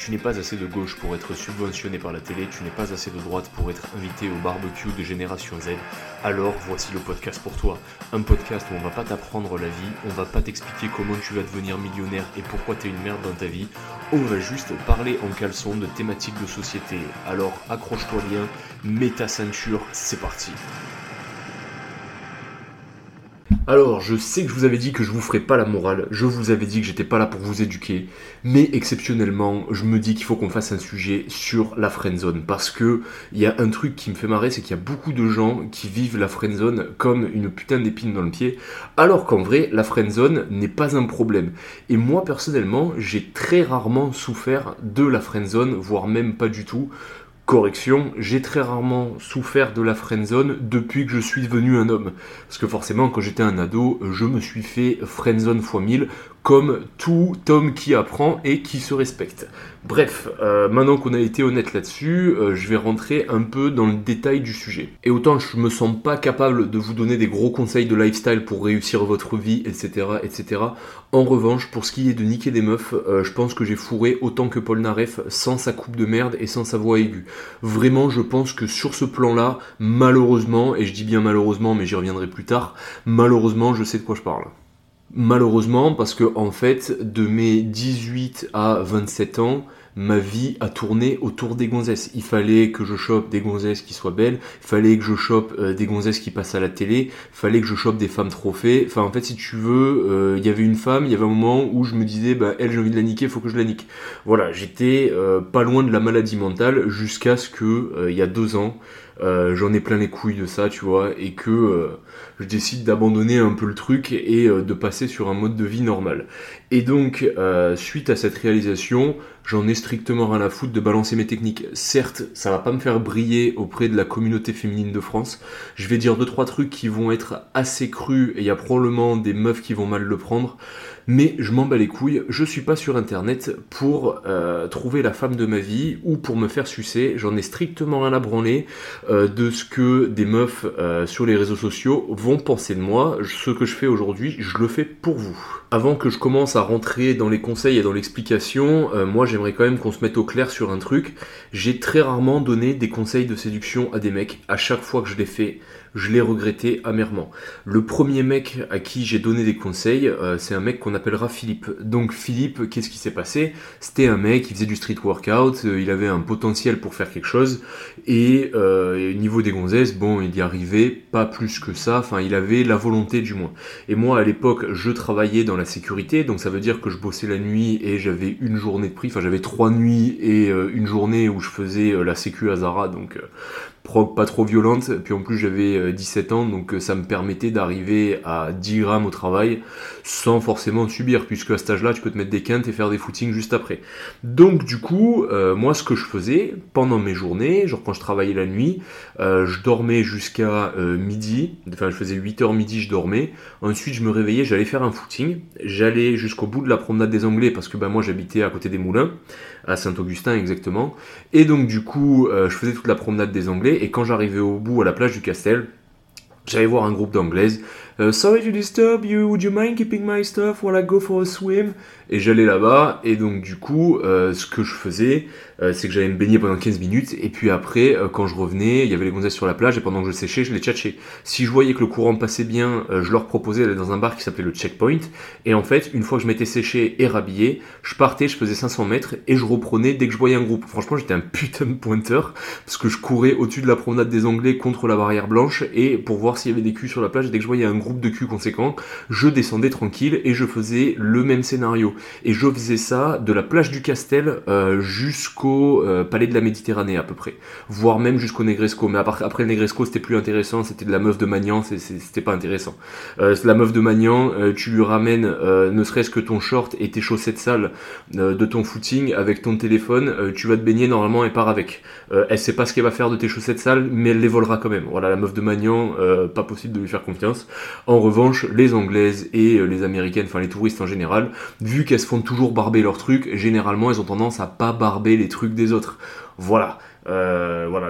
tu n'es pas assez de gauche pour être subventionné par la télé, tu n'es pas assez de droite pour être invité au barbecue de Génération Z, alors voici le podcast pour toi. Un podcast où on va pas t'apprendre la vie, on va pas t'expliquer comment tu vas devenir millionnaire et pourquoi t'es une merde dans ta vie, on va juste parler en caleçon de thématiques de société. Alors accroche-toi bien, mets ta ceinture, c'est parti. Alors, je sais que je vous avais dit que je vous ferais pas la morale, je vous avais dit que j'étais pas là pour vous éduquer, mais exceptionnellement, je me dis qu'il faut qu'on fasse un sujet sur la friendzone parce que il y a un truc qui me fait marrer, c'est qu'il y a beaucoup de gens qui vivent la friendzone comme une putain d'épine dans le pied, alors qu'en vrai, la friendzone n'est pas un problème. Et moi personnellement, j'ai très rarement souffert de la friendzone, voire même pas du tout. Correction, j'ai très rarement souffert de la friendzone depuis que je suis devenu un homme. Parce que forcément, quand j'étais un ado, je me suis fait friendzone x 1000, comme tout homme qui apprend et qui se respecte. Bref, euh, maintenant qu'on a été honnête là-dessus, euh, je vais rentrer un peu dans le détail du sujet. Et autant je me sens pas capable de vous donner des gros conseils de lifestyle pour réussir votre vie, etc., etc. En revanche, pour ce qui est de niquer des meufs, euh, je pense que j'ai fourré autant que Paul Naref sans sa coupe de merde et sans sa voix aiguë. Vraiment, je pense que sur ce plan-là, malheureusement, et je dis bien malheureusement, mais j'y reviendrai plus tard, malheureusement, je sais de quoi je parle. Malheureusement, parce que en fait, de mes 18 à 27 ans, ma vie a tourné autour des gonzesses. Il fallait que je chope des gonzesses qui soient belles, il fallait que je chope euh, des gonzesses qui passent à la télé, il fallait que je chope des femmes trophées. Enfin, en fait, si tu veux, euh, il y avait une femme, il y avait un moment où je me disais, bah, elle, j'ai envie de la niquer, faut que je la nique. Voilà, j'étais euh, pas loin de la maladie mentale jusqu'à ce que, il y a deux ans, j'en ai plein les couilles de ça, tu vois, et que je décide d'abandonner un peu le truc et euh, de passer sur un mode de vie normal. Et donc, euh, suite à cette réalisation, j'en ai strictement rien à foutre de balancer mes techniques. Certes, ça va pas me faire briller auprès de la communauté féminine de France. Je vais dire deux trois trucs qui vont être assez crus et il y a probablement des meufs qui vont mal le prendre mais je m'en bats les couilles, je suis pas sur internet pour euh, trouver la femme de ma vie ou pour me faire sucer, j'en ai strictement rien à branler euh, de ce que des meufs euh, sur les réseaux sociaux vont penser de moi, ce que je fais aujourd'hui, je le fais pour vous. Avant que je commence à rentrer dans les conseils et dans l'explication, moi j'aimerais quand même qu'on se mette au clair sur un truc, j'ai très rarement donné des conseils de séduction à des mecs, à chaque fois que je l'ai fait, je l'ai regretté amèrement. Le premier mec à qui j'ai donné des conseils, euh, c'est un mec qu'on appellera Philippe. Donc Philippe, qu'est-ce qui s'est passé? C'était un mec qui faisait du street workout, euh, il avait un potentiel pour faire quelque chose, et euh, niveau des gonzesses, bon, il y arrivait pas plus que ça, enfin il avait la volonté du moins. Et moi à l'époque, je travaillais dans la sécurité, donc ça veut dire que je bossais la nuit et j'avais une journée de prix, enfin j'avais trois nuits et une journée où je faisais la sécu à Zara, donc pas trop violente, puis en plus j'avais 17 euh, ans, donc euh, ça me permettait d'arriver à 10 grammes au travail sans forcément subir, puisque à cet âge-là tu peux te mettre des quintes et faire des footings juste après. Donc du coup, euh, moi ce que je faisais pendant mes journées, genre quand je travaillais la nuit, je dormais jusqu'à midi, enfin je faisais 8h midi, je dormais, ensuite je me réveillais, j'allais faire un footing, j'allais jusqu'au bout de la promenade des Anglais, parce que ben, moi j'habitais à côté des moulins, à Saint-Augustin exactement, et donc du coup je faisais toute la promenade des Anglais, et quand j'arrivais au bout à la plage du Castel, j'allais voir un groupe d'anglaises. Euh, Sorry to disturb you, would you mind keeping my stuff while I go for a swim? Et j'allais là-bas, et donc du coup, euh, ce que je faisais, euh, c'est que j'allais me baigner pendant 15 minutes, et puis après, quand je revenais, il y avait les gonzesses sur la plage, et pendant que je séchais, je les tchatchais. Si je voyais que le courant passait bien, je leur proposais d'aller dans un bar qui s'appelait le Checkpoint, et en fait, une fois que je m'étais séché et rhabillé, je partais, je faisais 500 mètres, et je reprenais dès que je voyais un groupe. Franchement, j'étais un putain de pointeur, parce que je courais au-dessus de la promenade des Anglais contre la barrière blanche, et pour voir s'il y avait des culs sur la plage, dès que je voyais un groupe de culs conséquent, je descendais tranquille, et je faisais le même scénario. Et je faisais ça de la plage du Castel euh, jusqu'au euh, palais de la Méditerranée à peu près, voire même jusqu'au Negresco. Mais après, le Negresco, c'était plus intéressant, c'était de la meuf de Magnan, c'était pas intéressant. Euh, la meuf de Magnan, tu lui ramènes ne serait-ce que ton short et tes chaussettes sales de ton footing avec ton téléphone, tu vas te baigner normalement et part avec. elle sait pas ce qu'elle va faire de tes chaussettes sales, mais elle les volera quand même. Voilà, la meuf de Magnan, pas possible de lui faire confiance. En revanche, les Anglaises et les Américaines, enfin les touristes en général, vu qu'elles se font toujours barber leurs trucs, généralement elles ont tendance à pas barber les trucs des autres. Voilà. Euh, voilà,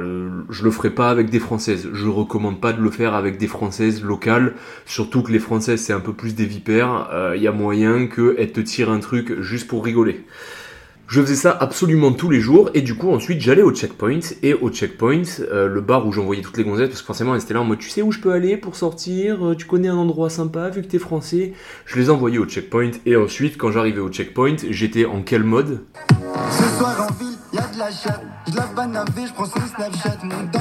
je le ferai pas avec des françaises. Je recommande pas de le faire avec des françaises locales, surtout que les françaises c'est un peu plus des vipères. Il euh, y a moyen qu'elles te tirent un truc juste pour rigoler. Je faisais ça absolument tous les jours et du coup ensuite j'allais au checkpoint et au checkpoint, euh, le bar où j'envoyais toutes les gonzesses parce que forcément elles étaient là en mode tu sais où je peux aller pour sortir, euh, tu connais un endroit sympa vu que t'es français. Je les envoyais au checkpoint et ensuite quand j'arrivais au checkpoint j'étais en quel mode? Ce soir en ville, y a de la chatte. Je la je prends son Snapchat. Monte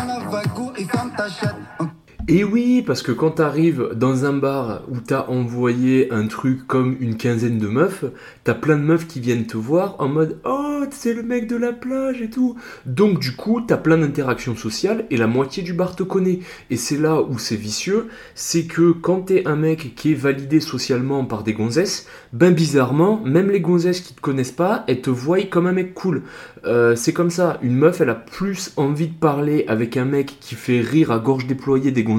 Et oui, parce que quand t'arrives dans un bar où t'as envoyé un truc comme une quinzaine de meufs, t'as plein de meufs qui viennent te voir en mode Oh, c'est le mec de la plage et tout. Donc du coup, t'as plein d'interactions sociales et la moitié du bar te connaît. Et c'est là où c'est vicieux, c'est que quand t'es un mec qui est validé socialement par des gonzesses, ben bizarrement, même les gonzesses qui te connaissent pas, elles te voient comme un mec cool. Euh, c'est comme ça, une meuf, elle a plus envie de parler avec un mec qui fait rire à gorge déployée des gonzesses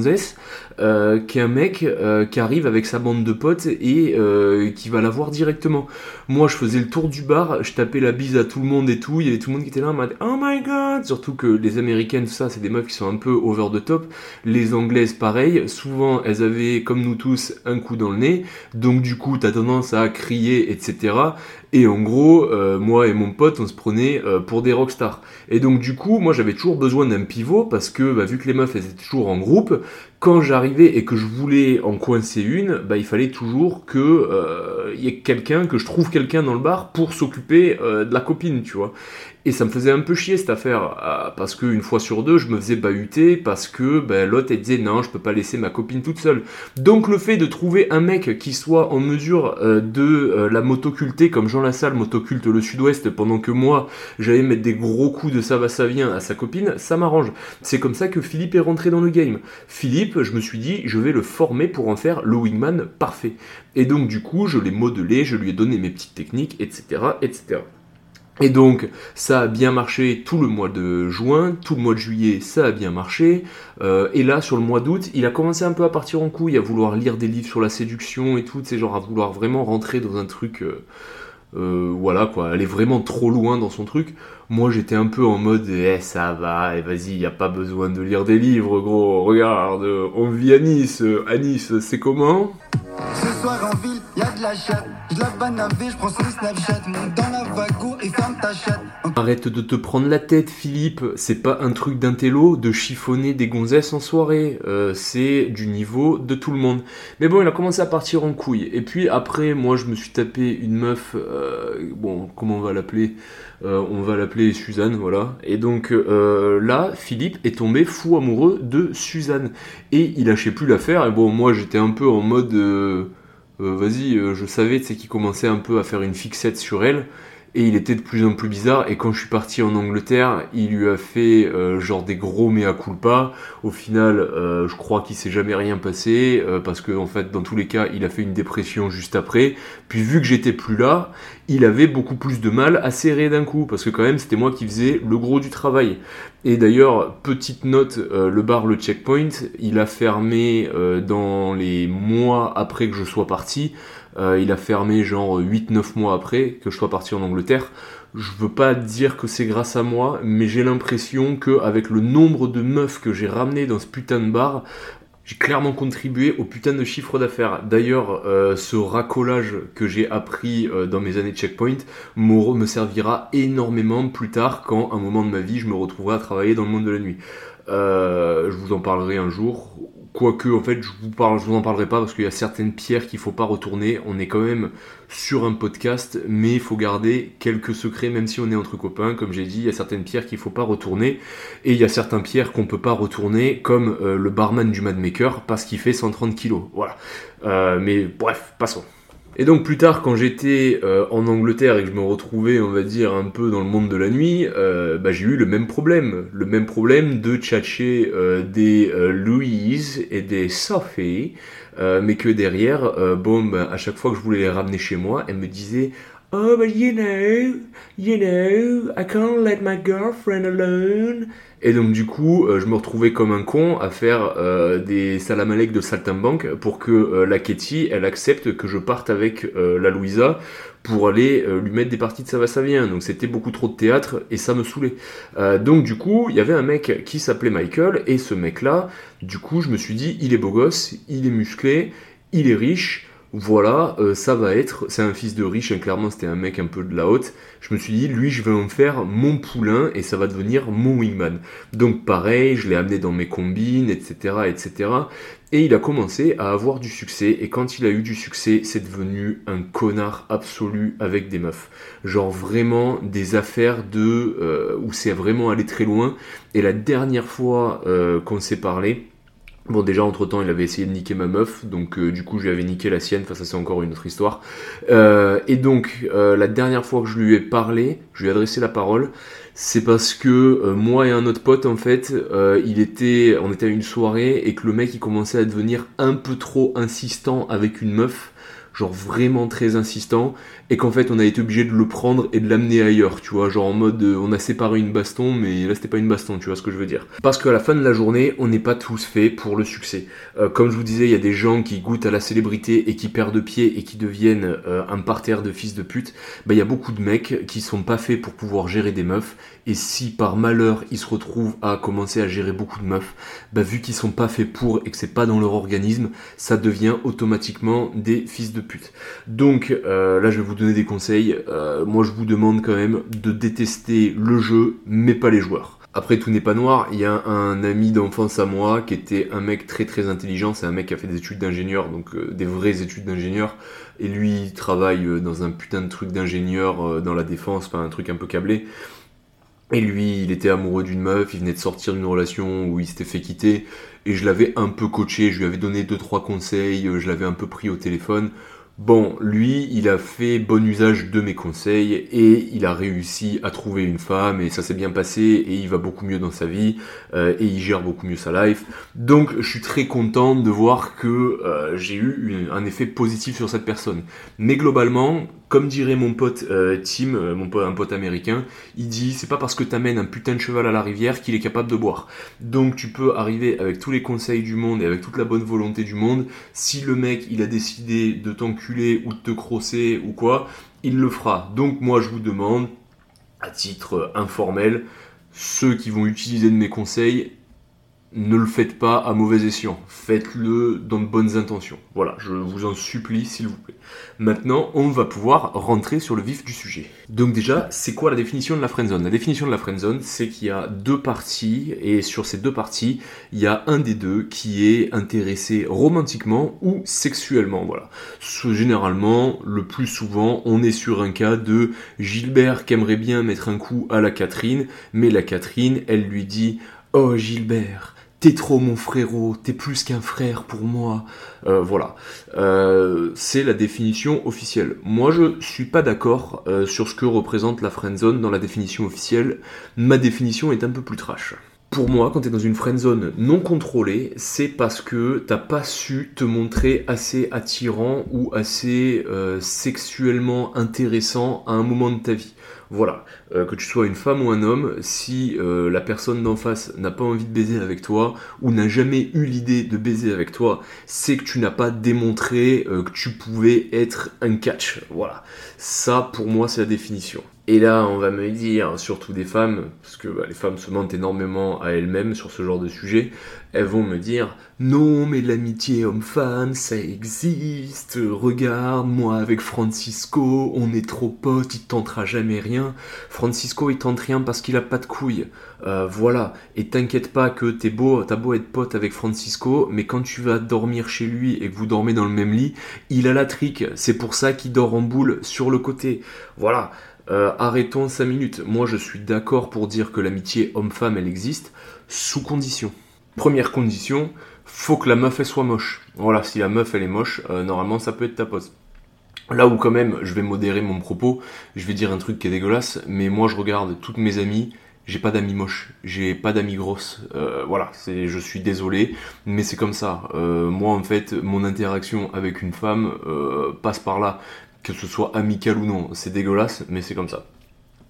euh, qu'un mec euh, qui arrive avec sa bande de potes et euh, qui va la voir directement. Moi, je faisais le tour du bar, je tapais la bise à tout le monde et tout. Il y avait tout le monde qui était là en Oh my god Surtout que les américaines, tout ça, c'est des meufs qui sont un peu over the top. Les anglaises, pareil. Souvent, elles avaient, comme nous tous, un coup dans le nez. Donc, du coup, t'as tendance à crier, etc. Et en gros, euh, moi et mon pote, on se prenait euh, pour des rockstars. Et donc du coup, moi j'avais toujours besoin d'un pivot parce que bah, vu que les meufs elles étaient toujours en groupe, quand j'arrivais et que je voulais en coincer une, bah, il fallait toujours que euh, y ait quelqu'un, que je trouve quelqu'un dans le bar pour s'occuper de la copine, tu vois. Et ça me faisait un peu chier cette affaire, euh, parce qu'une fois sur deux, je me faisais bahuter, parce que ben, l'autre elle disait non, je peux pas laisser ma copine toute seule. Donc le fait de trouver un mec qui soit en mesure euh, de euh, la motoculter, comme Jean Lassalle motoculte le sud-ouest, pendant que moi j'allais mettre des gros coups de ça va à sa copine, ça m'arrange. C'est comme ça que Philippe est rentré dans le game. Philippe, je me suis dit, je vais le former pour en faire le wingman parfait. Et donc du coup, je l'ai modelé, je lui ai donné mes petites techniques, etc., etc. Et donc, ça a bien marché tout le mois de juin, tout le mois de juillet, ça a bien marché. Euh, et là, sur le mois d'août, il a commencé un peu à partir en couille, à vouloir lire des livres sur la séduction et tout, c'est genre à vouloir vraiment rentrer dans un truc, euh, euh, voilà quoi, aller vraiment trop loin dans son truc. Moi, j'étais un peu en mode, eh ça va, eh, vas-y, y a pas besoin de lire des livres, gros. Regarde, on vit à Nice, à Nice, c'est comment? Arrête de te prendre la tête, Philippe. C'est pas un truc d'intello de chiffonner des gonzesses en soirée. Euh, c'est du niveau de tout le monde. Mais bon, il a commencé à partir en couille. Et puis après, moi, je me suis tapé une meuf. euh, bon, comment on va l'appeler? Euh, On va l'appeler Suzanne, voilà. Et donc là, Philippe est tombé fou amoureux de Suzanne. Et il lâchait plus l'affaire. Et bon, moi, j'étais un peu en mode. Euh, vas-y, euh, je savais, tu sais, qu'il commençait un peu à faire une fixette sur elle. Et il était de plus en plus bizarre. Et quand je suis parti en Angleterre, il lui a fait euh, genre des gros mea culpa. Au final, euh, je crois qu'il s'est jamais rien passé euh, parce que en fait, dans tous les cas, il a fait une dépression juste après. Puis vu que j'étais plus là, il avait beaucoup plus de mal à serrer d'un coup parce que quand même, c'était moi qui faisais le gros du travail. Et d'ailleurs, petite note, euh, le bar, le checkpoint, il a fermé dans les mois après que je sois parti. Euh, il a fermé genre 8-9 mois après que je sois parti en Angleterre. Je veux pas dire que c'est grâce à moi, mais j'ai l'impression que avec le nombre de meufs que j'ai ramené dans ce putain de bar, j'ai clairement contribué au putain de chiffre d'affaires. D'ailleurs, euh, ce racolage que j'ai appris euh, dans mes années de checkpoint me servira énormément plus tard quand, à un moment de ma vie, je me retrouverai à travailler dans le monde de la nuit. Je vous en parlerai un jour. Quoique, en fait, je vous, en parlerai pas parce qu'il y a certaines pierres qu'il faut pas retourner. On est quand même sur un podcast, mais il faut garder quelques secrets, même si on est entre copains. Comme j'ai dit, il y a certaines pierres qu'il faut pas retourner. Et il y a certains pierres qu'on peut pas retourner, comme euh, le barman du Madmaker, parce qu'il fait 130 kilos. Voilà. Euh, mais bref, passons. Et donc plus tard, quand j'étais euh, en Angleterre et que je me retrouvais, on va dire, un peu dans le monde de la nuit, euh, bah, j'ai eu le même problème. Le même problème de tchatcher euh, des Louise et des Sophie, mais que derrière, bon, bah, à chaque fois que je voulais les ramener chez moi, elles me disaient Oh, but you know, you know, I can't let my girlfriend alone. Et donc du coup, euh, je me retrouvais comme un con à faire euh, des salamalek de saltimbanque pour que euh, la Katie, elle accepte que je parte avec la Louisa pour aller lui mettre des parties de ça va ça vient. Donc c'était beaucoup trop de théâtre et ça me saoulait. Donc du coup, il y avait un mec qui s'appelait Michael et ce mec-là, du coup, je me suis dit, il est beau gosse, il est musclé, il est riche. Voilà, euh, ça va être, c'est un fils de riche, hein, clairement c'était un mec un peu de la haute. Je me suis dit, lui, je vais en faire mon poulain et ça va devenir mon wingman. Donc pareil, je l'ai amené dans mes combines, etc., etc. Et il a commencé à avoir du succès. Et quand il a eu du succès, c'est devenu un connard absolu avec des meufs. Genre vraiment des affaires de euh, où c'est vraiment allé très loin. Et la dernière fois euh, qu'on s'est parlé, Bon, déjà, entre-temps, il avait essayé de niquer ma meuf, donc euh, du coup, je lui avais niqué la sienne, enfin, ça c'est encore une autre histoire. Euh, et donc, euh, la dernière fois que je lui ai parlé, je lui ai adressé la parole, c'est parce que moi et un autre pote, en fait, il était, on était à une soirée, et que le mec, il commençait à devenir un peu trop insistant avec une meuf, genre vraiment très insistant, et qu'en fait on a été obligé de le prendre et de l'amener ailleurs, tu vois, genre en mode euh, on a séparé une baston, mais là c'était pas une baston, tu vois ce que je veux dire. Parce qu'à la fin de la journée, on n'est pas tous faits pour le succès. Euh, comme je vous disais, il y a des gens qui goûtent à la célébrité et qui perdent pied et qui deviennent euh, un parterre de fils de pute. Bah il y a beaucoup de mecs qui sont pas faits pour pouvoir gérer des meufs, et si par malheur ils se retrouvent à commencer à gérer beaucoup de meufs, bah vu qu'ils sont pas faits pour et que c'est pas dans leur organisme, ça devient automatiquement des fils de pute. Donc là je vais vous donner des conseils. Euh, moi, je vous demande quand même de détester le jeu, mais pas les joueurs. Après, tout n'est pas noir. Il y a un ami d'enfance à moi qui était un mec très très intelligent. C'est un mec qui a fait des études d'ingénieur, donc euh, des vraies études d'ingénieur. Et lui, il travaille euh, dans un putain de truc d'ingénieur dans la défense, pas un truc un peu câblé. Et lui, il était amoureux d'une meuf, il venait de sortir d'une relation où il s'était fait quitter, et je l'avais un peu coaché, je lui avais donné deux trois conseils, je l'avais un peu pris au téléphone. Bon, lui, il a fait bon usage de mes conseils et il a réussi à trouver une femme et ça s'est bien passé et il va beaucoup mieux dans sa vie euh, et il gère beaucoup mieux sa life. Donc, je suis très content de voir que euh, j'ai eu un effet positif sur cette personne. Mais globalement, comme dirait mon pote euh, Tim, mon pote, un pote américain, il dit c'est pas parce que t'amènes un putain de cheval à la rivière qu'il est capable de boire. Donc tu peux arriver avec tous les conseils du monde et avec toute la bonne volonté du monde. Si le mec il a décidé de t'enculer ou de te crosser ou quoi, il le fera. Donc moi je vous demande, à titre informel, ceux qui vont utiliser de mes conseils, ne le faites pas à mauvais escient, faites-le dans de bonnes intentions. Voilà, je vous en supplie s'il vous plaît. Maintenant, on va pouvoir rentrer sur le vif du sujet. Donc déjà, c'est quoi la définition de la friendzone? La définition de la friendzone, c'est qu'il y a deux parties, et sur ces deux parties, il y a un des deux qui est intéressé romantiquement ou sexuellement. Généralement, le plus souvent, on est sur un cas de Gilbert qui aimerait bien mettre un coup à la Catherine, mais la Catherine, elle lui dit Oh Gilbert, T'es trop mon frérot, t'es plus qu'un frère pour moi. Euh, voilà, euh, c'est la définition officielle. Moi, je suis pas d'accord euh, sur ce que représente la friendzone dans la définition officielle. Ma définition est un peu plus trash. Pour moi, quand t'es dans une friendzone non contrôlée, c'est parce que t'as pas su te montrer assez attirant ou assez sexuellement intéressant à un moment de ta vie. Voilà, euh, que tu sois une femme ou un homme, si euh, la personne d'en face n'a pas envie de baiser avec toi ou n'a jamais eu l'idée de baiser avec toi, c'est que tu n'as pas démontré euh, que tu pouvais être un catch. Voilà, ça pour moi c'est la définition. Et là, on va me dire, surtout des femmes, parce que bah, les femmes se mentent énormément à elles-mêmes sur ce genre de sujet, elles vont me dire non mais l'amitié homme-femme ça existe, regarde moi avec Francisco on est trop potes, il tentera jamais rien, Francisco il tente rien parce qu'il a pas de couilles, euh, voilà, et t'inquiète pas que t'es beau, t'as beau être pote avec Francisco, mais quand tu vas dormir chez lui et que vous dormez dans le même lit, il a la trique, c'est pour ça qu'il dort en boule sur le côté, voilà. Euh, arrêtons 5 minutes. Moi, je suis d'accord pour dire que l'amitié homme-femme, elle existe, sous condition. Première condition, faut que la meuf, elle soit moche. Voilà, si la meuf, elle est moche, euh, normalement, ça peut être ta pose. Là où quand même, je vais modérer mon propos, je vais dire un truc qui est dégueulasse, mais moi, je regarde toutes mes amies, j'ai pas d'amis moches, j'ai pas d'amis grosses. Euh, voilà, c'est, je suis désolé, mais c'est comme ça. moi, en fait, mon interaction avec une femme passe par là que ce soit amical ou non. C'est dégueulasse, mais c'est comme ça.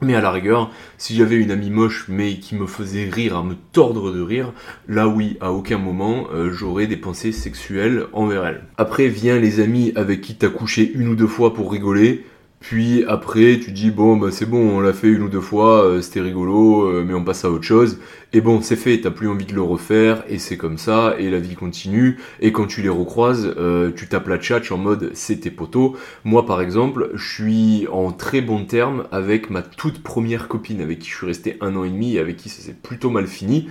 Mais à la rigueur, si j'avais une amie moche mais qui me faisait rire, à me tordre de rire, là oui, à aucun moment euh, j'aurais des pensées sexuelles envers elle. Après vient les amis avec qui t'as couché une ou deux fois pour rigoler, Puis après, tu dis bon, bah c'est bon, on l'a fait une ou deux fois, euh, c'était rigolo, euh, mais on passe à autre chose. Et bon, c'est fait, t'as plus envie de le refaire, et c'est comme ça, et la vie continue. Et quand tu les recroises, euh, tu tapes la tchatch en mode c'est tes potos. Moi, par exemple, je suis en très bon terme avec ma toute première copine, avec qui je suis resté un an et demi, et avec qui ça s'est plutôt mal fini.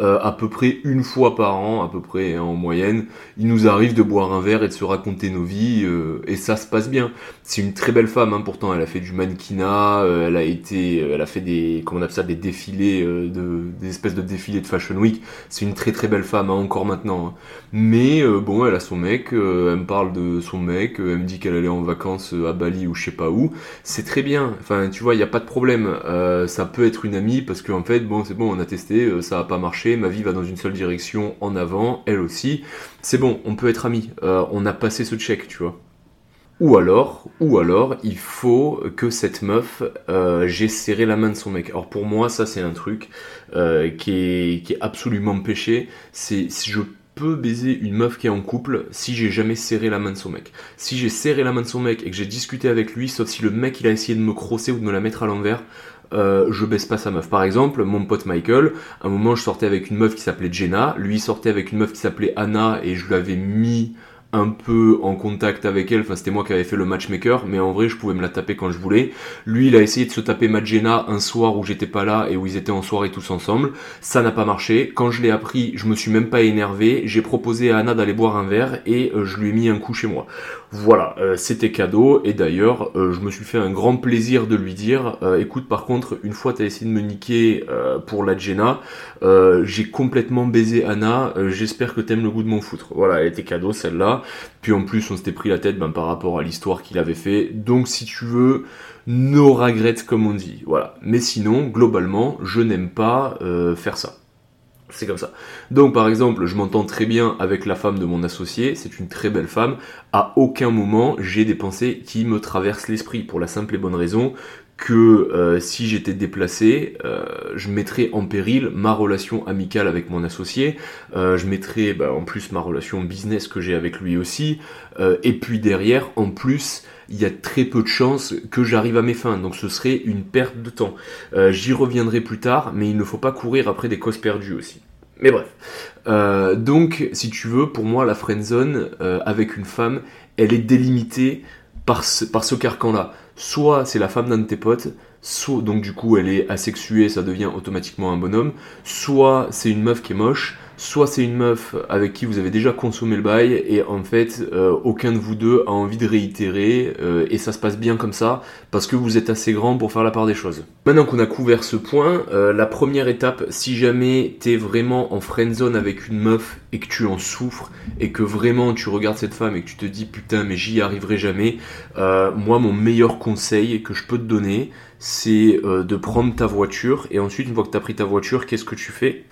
Euh, à peu près une fois par an, à peu près hein, en moyenne, il nous arrive de boire un verre et de se raconter nos vies, euh, et ça se passe bien. C'est une très belle femme, hein, pourtant elle a fait du mannequinat, euh, elle a été, elle a fait des, comment on appelle ça, des défilés, de, des espèces de défilés de Fashion Week. C'est une très très belle femme, hein, encore maintenant. Mais bon, elle a son mec, elle me parle de son mec, elle me dit qu'elle allait en vacances à Bali ou je sais pas où. C'est très bien. Enfin, tu vois, il n'y a pas de problème. ça peut être une amie parce qu'en fait, bon, c'est bon, on a testé, ça a pas marché ma vie va dans une seule direction en avant, elle aussi. C'est bon, on peut être amis, euh, on a passé ce check, tu vois. Ou alors, ou alors, il faut que cette meuf, euh, j'ai serré la main de son mec. Alors pour moi, ça c'est un truc euh, qui, est, qui est absolument péché. C'est si je peux baiser une meuf qui est en couple si j'ai jamais serré la main de son mec. Si j'ai serré la main de son mec et que j'ai discuté avec lui, sauf si le mec il a essayé de me crosser ou de me la mettre à l'envers, euh, je baisse pas sa meuf. Par exemple, mon pote Michael, à un moment je sortais avec une meuf qui s'appelait Jenna, lui sortait avec une meuf qui s'appelait Anna et je lui avais mis un peu en contact avec elle, enfin c'était moi qui avais fait le matchmaker, mais en vrai je pouvais me la taper quand je voulais. Lui il a essayé de se taper Magena un soir où j'étais pas là et où ils étaient en soirée tous ensemble, ça n'a pas marché. Quand je l'ai appris, je me suis même pas énervé, j'ai proposé à Anna d'aller boire un verre et euh, je lui ai mis un coup chez moi. Voilà, euh, c'était cadeau et d'ailleurs euh, je me suis fait un grand plaisir de lui dire écoute par contre une fois t'as essayé de me niquer pour la Jenna, j'ai complètement baisé Anna, j'espère que t'aimes le goût de mon foutre. Voilà, elle était cadeau celle-là. Puis en plus, on s'était pris la tête ben, par rapport à l'histoire qu'il avait fait. Donc si tu veux, no regrets comme on dit. Voilà. Mais sinon, globalement, je n'aime pas euh, faire ça. C'est comme ça. Donc par exemple, je m'entends très bien avec la femme de mon associé, c'est une très belle femme. À aucun moment j'ai des pensées qui me traversent l'esprit pour la simple et bonne raison que euh, si j'étais déplacé, euh, je mettrais en péril ma relation amicale avec mon associé, euh, je mettrais bah, en plus ma relation business que j'ai avec lui aussi, et puis derrière, en plus, il y a très peu de chances que j'arrive à mes fins, donc ce serait une perte de temps. J'y reviendrai plus tard, mais il ne faut pas courir après des causes perdues aussi. Mais bref. donc, si tu veux, pour moi, la friend zone avec une femme, elle est délimitée par par ce carcan-là soit c'est la femme d'un de tes potes, soit donc du coup elle est asexuée, ça devient automatiquement un bonhomme, soit c'est une meuf qui est moche, soit c'est une meuf avec qui vous avez déjà consommé le bail et en fait euh, aucun de vous deux a envie de réitérer euh, et ça se passe bien comme ça parce que vous êtes assez grand pour faire la part des choses. Maintenant qu'on a couvert ce point, euh, la première étape, si jamais t'es vraiment en friend zone avec une meuf et que tu en souffres et que vraiment tu regardes cette femme et que tu te dis putain mais j'y arriverai jamais, moi mon meilleur conseil que je peux te donner c'est de prendre ta voiture et ensuite une fois que tu as pris ta voiture, qu'est-ce que tu fais?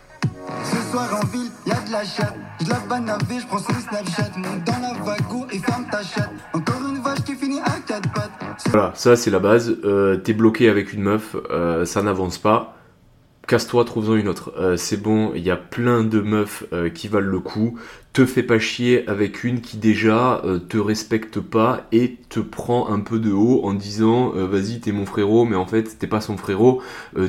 Ce soir en ville, y a de la chatte. Je la je prends son Snapchat. Monte dans la vague et ferme ta chatte. Encore une vache qui finit à quatre pattes. Voilà, ça c'est la base. Euh, T'es bloqué avec une meuf, euh, ça n'avance pas casse-toi, trouve-en une autre. Euh, c'est bon, il y a plein de meufs euh, qui valent le coup. Te fais pas chier avec une qui déjà euh, te respecte pas et te prend un peu de haut en disant vas-y t'es mon frérot mais en fait t'es pas son frérot,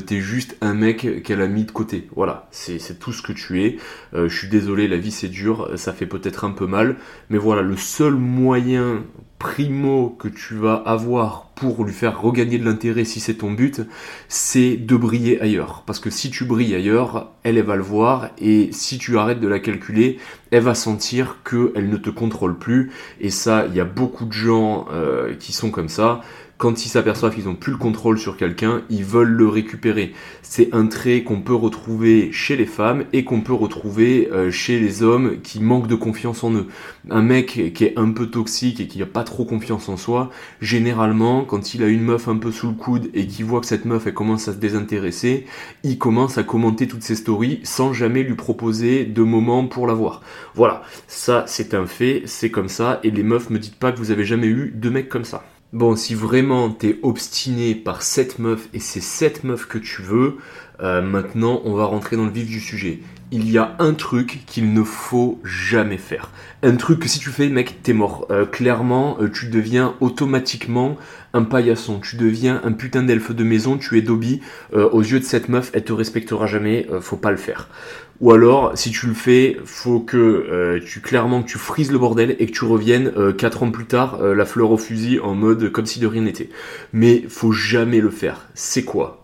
t'es juste un mec qu'elle a mis de côté. Voilà, c'est tout ce que tu es. je suis désolé, la vie c'est dur, ça fait peut-être un peu mal, mais voilà, le seul moyen primo que tu vas avoir pour lui faire regagner de l'intérêt si c'est ton but, c'est de briller ailleurs. Parce que si tu brilles ailleurs, elle, elle va le voir et si tu arrêtes de la calculer, elle va sentir qu'elle ne te contrôle plus. Et ça, il y a beaucoup de gens euh, qui sont comme ça quand ils s'aperçoivent qu'ils n'ont plus le contrôle sur quelqu'un, ils veulent le récupérer. C'est un trait qu'on peut retrouver chez les femmes et qu'on peut retrouver euh, chez les hommes qui manquent de confiance en eux. Un mec qui est un peu toxique et qui n'a pas trop confiance en soi, généralement, quand il a une meuf un peu sous le coude et qu'il voit que cette meuf commence à se désintéresser, il commence à commenter toutes ses stories sans jamais lui proposer de moment pour la voir. Voilà, ça c'est un fait, c'est comme ça, et les meufs me dites pas que vous avez jamais eu deux mecs comme ça. Bon, si vraiment t'es obstiné par cette meuf et c'est cette meuf que tu veux, Euh, maintenant, on va rentrer dans le vif du sujet. Il y a un truc qu'il ne faut jamais faire. Un truc que si tu fais, mec, t'es mort. Euh, clairement, euh, tu deviens automatiquement un paillasson. Tu deviens un putain d'elfe de maison. Tu es Dobby. aux yeux de cette meuf, elle te respectera jamais. faut pas le faire. Ou alors, si tu le fais, faut que tu clairement que tu frises le bordel et que tu reviennes 4 ans plus tard, la fleur au fusil, en mode comme si de rien n'était. Mais faut jamais le faire. C'est quoi?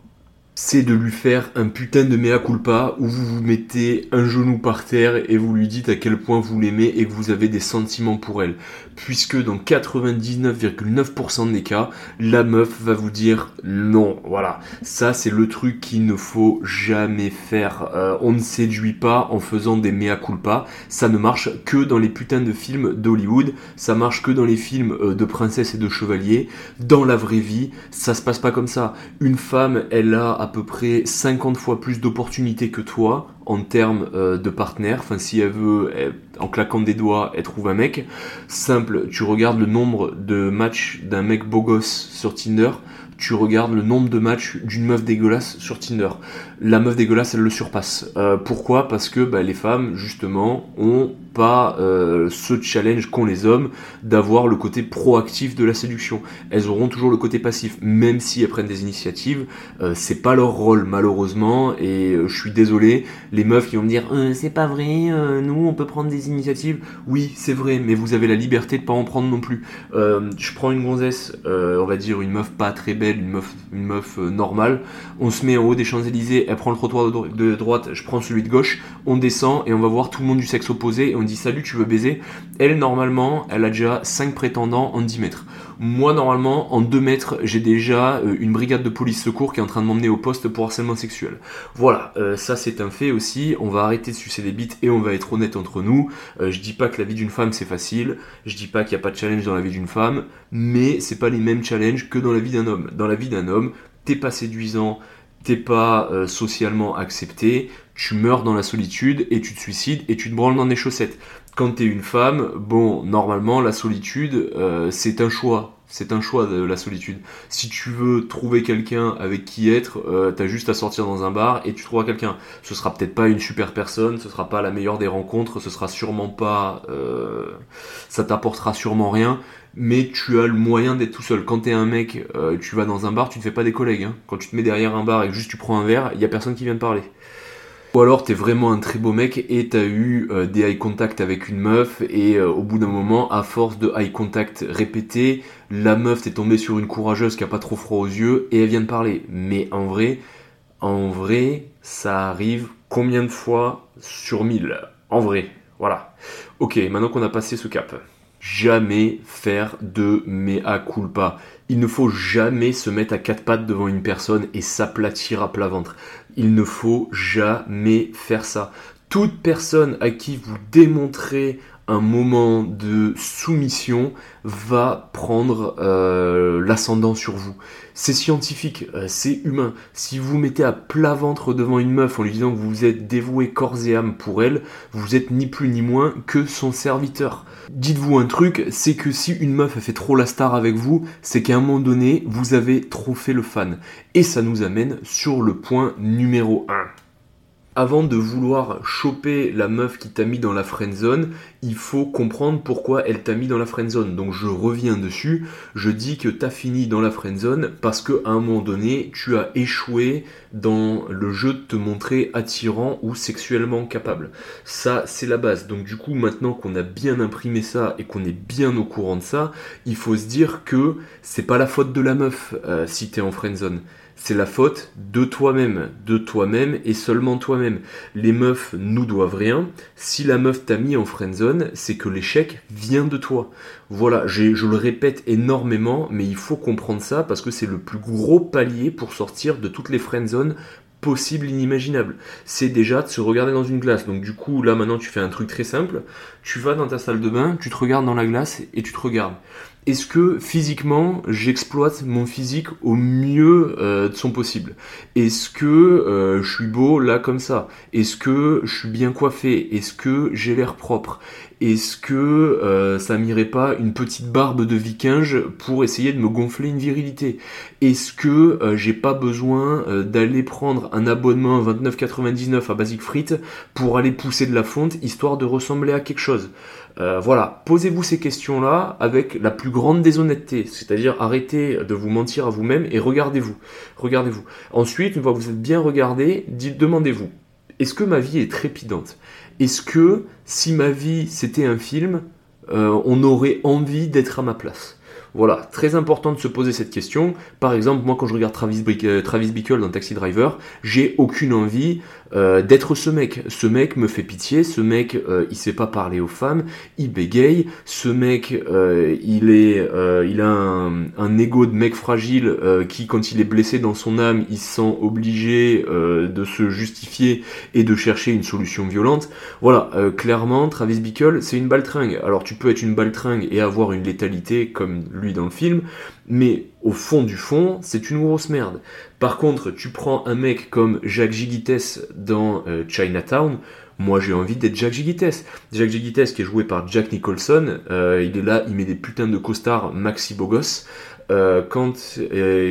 C'est de lui faire un putain de mea culpa où vous vous mettez un genou par terre et vous lui dites à quel point vous l'aimez et que vous avez des sentiments pour elle. Puisque dans 99,9% des cas, la meuf va vous dire non. Voilà. Ça, c'est le truc qu'il ne faut jamais faire. Euh, on ne séduit pas en faisant des mea culpa. Ça ne marche que dans les putains de films d'Hollywood. Ça marche que dans les films euh, de princesses et de chevaliers. Dans la vraie vie, ça se passe pas comme ça. Une femme, elle a à peu près 50 fois plus d'opportunités que toi en termes euh, de partenaire. Enfin, si elle veut, en claquant des doigts, elle trouve un mec. Simple, tu regardes le nombre de matchs d'un mec beau gosse sur Tinder, tu regardes le nombre de matchs d'une meuf dégueulasse sur Tinder. La meuf dégueulasse, elle le surpasse. Euh, pourquoi? Parce que bah, les femmes, justement, ont pas euh, ce challenge qu'ont les hommes d'avoir le côté proactif de la séduction. Elles auront toujours le côté passif, même si elles prennent des initiatives. Euh, c'est pas leur rôle, malheureusement, et je suis désolé. Les meufs qui vont me dire c'est pas vrai, nous on peut prendre des initiatives. Oui, c'est vrai, mais vous avez la liberté de pas en prendre non plus. je prends une gonzesse, on va dire une meuf pas très belle une meuf, une meuf euh, normale. On se met en haut des Champs-Élysées, elle prend le trottoir de, droite, je prends celui de gauche, on descend et on va voir tout le monde du sexe opposé et on dit salut, tu veux baiser? Elle, normalement, elle a déjà 5 prétendants en 10 mètres. Moi, normalement, en 2 mètres, j'ai déjà euh, une brigade de police secours qui est en train de m'emmener au poste pour harcèlement sexuel. Voilà, euh, ça c'est un fait aussi. On va arrêter de sucer des bites et on va être honnête entre nous. je dis pas que la vie d'une femme c'est facile, je dis pas qu'il n'y a pas de challenge dans la vie d'une femme, mais c'est pas les mêmes challenges que dans la vie d'un homme dans la vie d'un homme, t'es pas séduisant, t'es pas euh, socialement accepté, tu meurs dans la solitude et tu te suicides et tu te branles dans des chaussettes. Quand t'es une femme, bon, normalement, la solitude, euh, c'est un choix. C'est un choix de la solitude. Si tu veux trouver quelqu'un avec qui être, euh, t'as juste à sortir dans un bar et tu trouveras quelqu'un. Ce sera peut-être pas une super personne, ce sera pas la meilleure des rencontres, ce sera sûrement pas, ça t'apportera sûrement rien, mais tu as le moyen d'être tout seul. Quand t'es un mec, euh, tu vas dans un bar, tu te fais pas des collègues. Hein. Quand tu te mets derrière un bar et juste tu prends un verre, il y a personne qui vient te parler. Ou alors t'es vraiment un très beau mec et t'as eu euh, des eye contact avec une meuf et euh, au bout d'un moment, à force de eye contact répété, la meuf t'est tombée sur une courageuse qui a pas trop froid aux yeux et elle vient de parler. Mais en vrai, en vrai, ça arrive combien de fois sur mille? En vrai, voilà. Ok, maintenant qu'on a passé ce cap jamais faire de mea culpa. Il ne faut jamais se mettre à quatre pattes devant une personne et s'aplatir à plat ventre. Il ne faut jamais faire ça. Toute personne à qui vous démontrez un moment de soumission va prendre euh, l'ascendant sur vous. C'est scientifique, euh, c'est humain. Si vous mettez à plat ventre devant une meuf en lui disant que vous êtes dévoué corps et âme pour elle, vous êtes ni plus ni moins que son serviteur. Dites-vous un truc, c'est que si une meuf a fait trop la star avec vous, c'est qu'à un moment donné, vous avez trop fait le fan. Et ça nous amène sur le point numéro 1 avant de vouloir choper la meuf qui t'a mis dans la friend zone, il faut comprendre pourquoi elle t'a mis dans la friend zone. Donc je reviens dessus, je dis que t'as fini dans la friend zone parce qu'à un moment donné, tu as échoué dans le jeu de te montrer attirant ou sexuellement capable. Ça, c'est la base. Donc du coup, maintenant qu'on a bien imprimé ça et qu'on est bien au courant de ça, il faut se dire que c'est pas la faute de la meuf euh, si t'es en friend zone c'est la faute de toi-même, de toi-même et seulement toi-même. Les meufs nous doivent rien. Si la meuf t'a mis en friendzone, c'est que l'échec vient de toi. Voilà, je le répète énormément, mais il faut comprendre ça parce que c'est le plus gros palier pour sortir de toutes les friendzones possibles, inimaginables. C'est déjà de se regarder dans une glace. Donc du coup, là maintenant, tu fais un truc très simple. Tu vas dans ta salle de bain, tu te regardes dans la glace et tu te regardes. Est-ce que physiquement j'exploite mon physique au mieux euh, de son possible? Est-ce que euh, je suis beau là comme ça? Est-ce que je suis bien coiffé? Est-ce que j'ai l'air propre? Est-ce que euh, ça m'irait pas une petite barbe de vikinge pour essayer de me gonfler une virilité? Est-ce que euh, j'ai pas besoin euh, d'aller prendre un abonnement à 29,99 à Basic Frites pour aller pousser de la fonte histoire de ressembler à quelque chose? Voilà, posez-vous ces questions-là avec la plus grande déshonnêteté, c'est-à-dire arrêtez de vous mentir à vous-même et regardez-vous. Regardez-vous. Ensuite, une fois que vous êtes bien regardé, demandez-vous est-ce que ma vie est trépidante? Est-ce que si ma vie c'était un film, euh, on aurait envie d'être à ma place? Voilà, très important de se poser cette question. Par exemple, moi quand je regarde Travis, euh, Travis Bickle dans Taxi Driver, j'ai aucune envie euh, d'être ce mec. Ce mec me fait pitié, ce mec euh, il sait pas parler aux femmes, il bégaye, ce mec euh, il est il a un, un, ego de mec fragile qui quand il est blessé dans son âme, il se sent obligé de se justifier et de chercher une solution violente. Voilà, clairement Travis Bickle, c'est une baltringue. Alors tu peux être une baltringue et avoir une létalité comme lui dans le film, mais au fond du fond, c'est une grosse merde. Par contre, tu prends un mec comme Jacques Gigites dans euh, Chinatown, moi j'ai envie d'être Jacques Gigites. Jacques Gigites qui est joué par Jack Nicholson, euh, il est là, il met des putains de costards maxi bogos. Euh, quand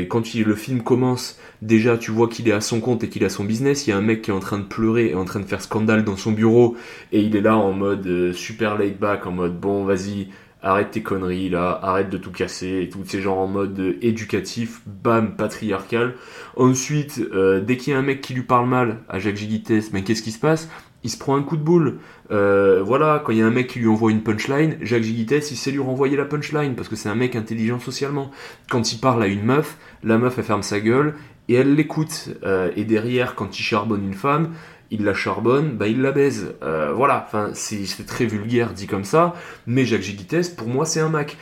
quand le film commence, déjà tu vois qu'il est à son compte et qu'il a son business. Il y a un mec qui est en train de pleurer et en train de faire scandale dans son bureau et il est là en mode super laid back, en mode bon vas-y, arrête tes conneries là, arrête de tout casser, et tous ces gens en mode éducatif, bam, patriarcal. Ensuite, euh, dès qu'il y a un mec qui lui parle mal à Jacques Gigites, mais qu'est-ce qui se passe? Il se prend un coup de boule. Euh, voilà, quand il y a un mec qui lui envoie une punchline, Jacques Gigites, il sait lui renvoyer la punchline parce que c'est un mec intelligent socialement. Quand il parle à une meuf, la meuf elle ferme sa gueule et elle l'écoute. Euh, et derrière, quand il charbonne une femme, il la charbonne, bah il la baise. Euh, voilà, enfin c'est très vulgaire dit comme ça, mais Jacques Gigites, pour moi c'est un Mac.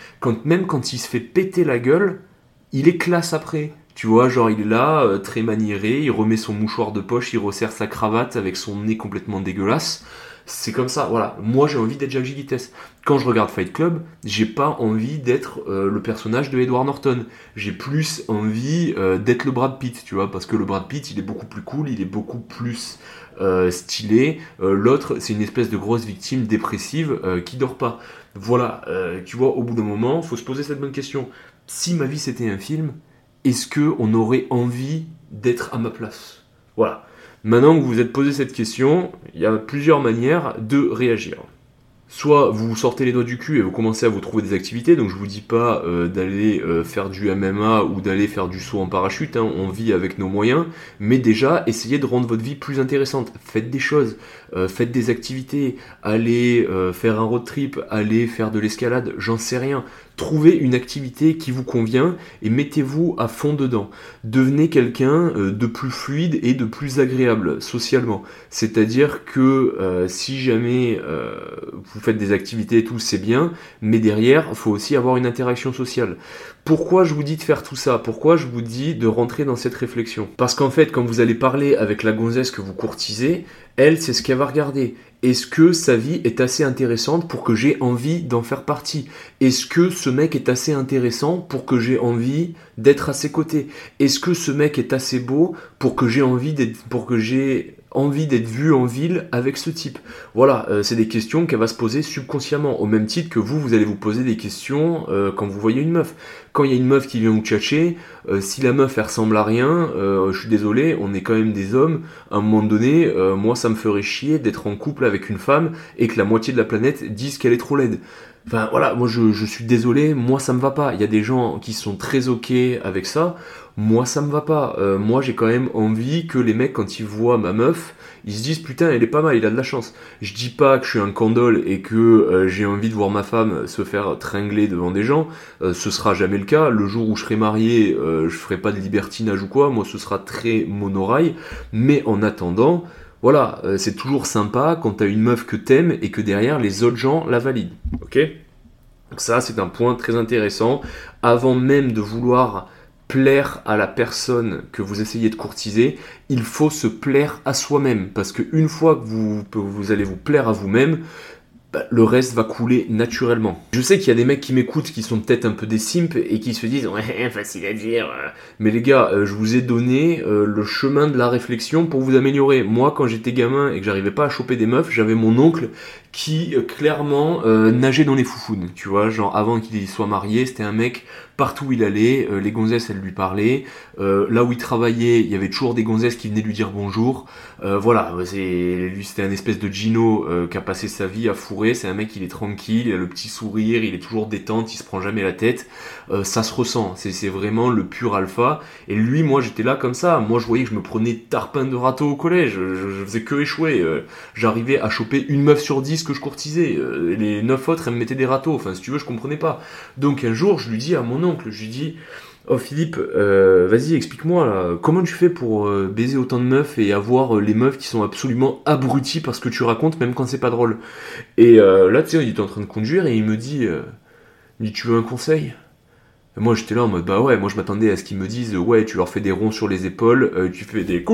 Même quand il se fait péter la gueule, il est classe après. Tu vois, genre il est là, euh, très maniéré, il remet son mouchoir de poche, il resserre sa cravate avec son nez complètement dégueulasse. C'est comme ça, voilà. Moi j'ai envie d'être Jacques Gigites. Quand je regarde Fight Club, j'ai pas envie d'être euh, le personnage de Edward Norton. J'ai plus envie d'être le Brad Pitt, tu vois, parce que le Brad Pitt il est beaucoup plus cool, il est beaucoup plus euh, stylé. Euh, l'autre, c'est une espèce de grosse victime dépressive euh, qui dort pas. Voilà, tu vois, au bout d'un moment, faut se poser cette bonne question. Si ma vie c'était un film, est-ce que on aurait envie d'être à ma place? Voilà. Maintenant que vous vous êtes posé cette question, il y a plusieurs manières de réagir soit vous sortez les doigts du cul et vous commencez à vous trouver des activités, donc je vous dis pas euh, d'aller euh, faire du MMA ou d'aller faire du saut en parachute, hein, on vit avec nos moyens, mais déjà essayez de rendre votre vie plus intéressante, faites des choses, euh, faites des activités, allez faire un road trip, allez faire de l'escalade, j'en sais rien, Trouvez une activité qui vous convient et mettez-vous à fond dedans. Devenez quelqu'un euh, de plus fluide et de plus agréable socialement. C'est-à-dire que euh, si jamais euh, vous faites des activités et tout, c'est bien, mais derrière, il faut aussi avoir une interaction sociale. Pourquoi je vous dis de faire tout ça? Pourquoi je vous dis de rentrer dans cette réflexion? Parce qu'en fait, quand vous allez parler avec la gonzesse que vous courtisez, elle, c'est ce qu'elle va regarder. Est-ce que sa vie est assez intéressante pour que j'ai envie d'en faire partie? Est-ce que ce mec est assez intéressant pour que j'ai envie d'être à ses côtés? Est-ce que ce mec est assez beau pour que j'ai envie d'être pour que j'ai envie d'être vu en ville avec ce type Voilà, euh, c'est des questions qu'elle va se poser subconsciemment, au même titre que vous, vous allez vous poser des questions euh, quand vous voyez une meuf. Quand il y a une meuf qui vient vous tchatcher, euh, si la meuf elle ressemble à rien, je suis désolé, on est quand même des hommes. À un moment donné, moi ça me ferait chier d'être en couple avec une femme et que la moitié de la planète dise qu'elle est trop laide. Enfin voilà, moi je, je, suis désolé, moi ça me va pas. Il y a des gens qui sont très ok avec ça moi ça me va pas. Euh, moi j'ai quand même envie que les mecs quand ils voient ma meuf, ils se disent putain elle est pas mal, il a de la chance. Je dis pas que je suis un candole et que euh, j'ai envie de voir ma femme se faire tringler devant des gens, euh, ce sera jamais le cas. Le jour où je serai marié, je ferai pas de libertinage ou quoi, moi ce sera très monorail. Mais en attendant, voilà, c'est toujours sympa quand t'as une meuf que t'aimes et que derrière les autres gens la valident. Ok? Donc ça c'est un point très intéressant. Avant même de vouloir plaire à la personne que vous essayez de courtiser, il faut se plaire à soi-même. Parce qu'une fois que vous, allez vous plaire à vous-même, bah, le reste va couler naturellement. Je sais qu'il y a des mecs qui m'écoutent qui sont peut-être un peu des simps et qui se disent ouais facile à dire. Mais les gars, euh, je vous ai donné euh, le chemin de la réflexion pour vous améliorer. Moi, quand j'étais gamin et que j'arrivais pas à choper des meufs, j'avais mon oncle qui euh, clairement nageait dans les foufounes. Tu vois, genre avant qu'il soit marié, c'était un mec partout où il allait, les gonzesses elles lui parlaient. là où il travaillait, il y avait toujours des gonzesses qui venaient lui dire bonjour. voilà, c'est lui c'était un espèce de Gino qui a passé sa vie à fourrer c'est un mec, il est tranquille, il a le petit sourire, il est toujours détente, il se prend jamais la tête. Euh, ça se ressent, c'est vraiment le pur alpha. Et lui, moi, j'étais là comme ça. Moi, je voyais que je me prenais tarpin de râteau au collège. Je, faisais que échouer. Euh, j'arrivais à choper une meuf sur dix que je courtisais. Euh, les neuf autres, elles me mettaient des râteaux. Enfin, si tu veux, je comprenais pas. Donc, un jour, je lui dis à mon je lui dis... Oh Philippe, euh, vas-y explique-moi comment tu fais pour euh, baiser autant de meufs et avoir euh, les meufs qui sont absolument abrutis parce que tu racontes même quand c'est pas drôle? Et là tu sais, il était en train de conduire et me dit, il me dit tu veux un conseil? Moi j'étais là en mode bah ouais, moi je m'attendais à ce qu'ils me disent ouais, tu leur fais des ronds sur les épaules, euh, tu fais des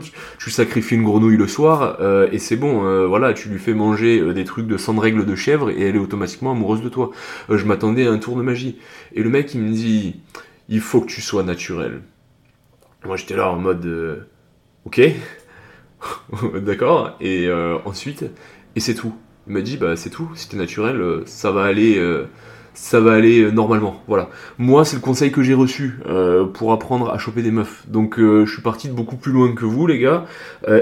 tu, tu sacrifies une grenouille le soir euh, et c'est bon, euh, voilà, tu lui fais manger des trucs de sang de règle de chèvre et elle est automatiquement amoureuse de toi. je m'attendais à un tour de magie. Et le mec il me dit il faut que tu sois naturel. Moi j'étais là en mode ok, d'accord, et ensuite, et c'est tout. Il m'a dit bah c'est tout, si t'es naturel, ça va aller ça va aller euh, normalement. Voilà. Moi, c'est le conseil que j'ai reçu euh, pour apprendre à choper des meufs. Donc, euh, je suis parti de beaucoup plus loin que vous, les gars.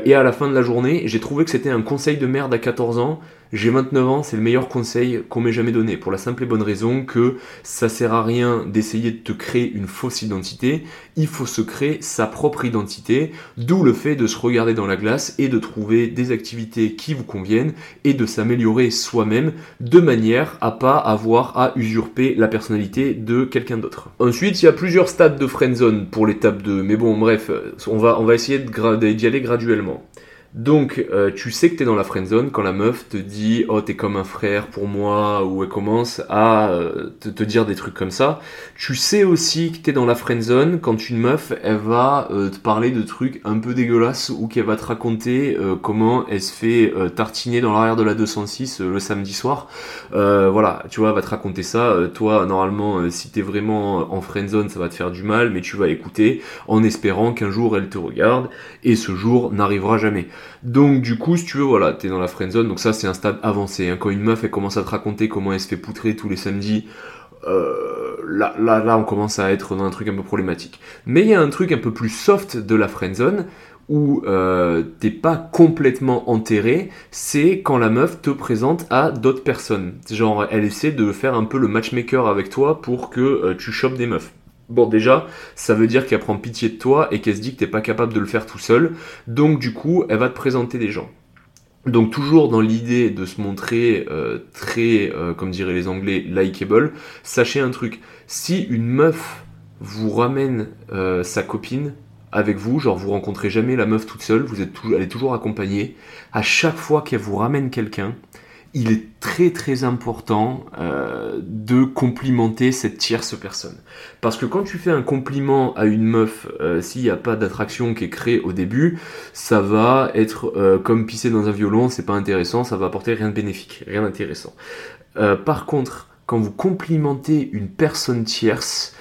et à la fin de la journée, j'ai trouvé que c'était un conseil de merde à 14 ans j'ai 29 ans, c'est le meilleur conseil qu'on m'ait jamais donné, pour la simple et bonne raison que ça sert à rien d'essayer de te créer une fausse identité, il faut se créer sa propre identité, d'où le fait de se regarder dans la glace et de trouver des activités qui vous conviennent et de s'améliorer soi-même de manière à pas avoir à usurper la personnalité de quelqu'un d'autre. Ensuite, il y a plusieurs stades de friendzone pour l'étape 2, mais bon, bref, on va, on va essayer d'y aller graduellement. Donc, euh, tu sais que t'es dans la friend zone quand la meuf te dit Oh, t'es comme un frère pour moi, ou elle commence à euh, te, dire des trucs comme ça. Tu sais aussi que t'es dans la friend zone quand une meuf, elle va euh, te parler de trucs un peu dégueulasses ou qu'elle va te raconter comment elle se fait tartiner dans l'arrière de la 206 le samedi soir. voilà, tu vois, elle va te raconter ça. toi, normalement, si t'es vraiment en friend zone, ça va te faire du mal, mais tu vas écouter en espérant qu'un jour elle te regarde, et ce jour n'arrivera jamais. Donc du coup, si tu veux, voilà, t'es dans la friend zone. Donc ça, c'est un stade avancé. Hein. Quand une meuf, elle commence à te raconter comment elle se fait poutrer tous les samedis, euh, là, là, là, on commence à être dans un truc un peu problématique. Mais il y a un truc un peu plus soft de la friend zone où euh, t'es pas complètement enterré, c'est quand la meuf te présente à d'autres personnes. Genre, elle essaie de faire un peu le matchmaker avec toi pour que euh, tu chopes des meufs. Bon, déjà, ça veut dire qu'elle prend pitié de toi et qu'elle se dit que t'es pas capable de le faire tout seul. Donc, du coup, elle va te présenter des gens. Donc, toujours dans l'idée de se montrer euh, très, euh, comme diraient les Anglais, likable, sachez un truc. Si une meuf vous ramène euh, sa copine avec vous, genre vous rencontrez jamais la meuf toute seule, vous êtes elle est toujours accompagnée, à chaque fois qu'elle vous ramène quelqu'un, il est très très important euh, de complimenter cette tierce personne. Parce que quand tu fais un compliment à une meuf, euh, s'il n'y a pas d'attraction qui est créée au début, ça va être euh, comme pisser dans un violon, c'est pas intéressant, ça va apporter rien de bénéfique, rien d'intéressant. par contre, quand vous complimentez une personne tierce,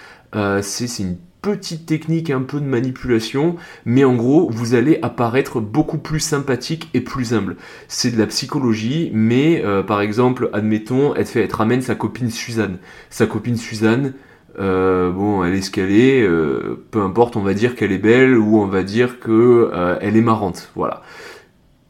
c'est une petite technique un peu de manipulation, mais en gros, vous allez apparaître beaucoup plus sympathique et plus humble. C'est de la psychologie, mais euh, par exemple, admettons, elle, fait, elle ramène sa copine Suzanne. Sa copine Suzanne, euh, bon, elle est ce qu'elle est, euh, peu importe, on va dire qu'elle est belle ou on va dire que elle est marrante, voilà.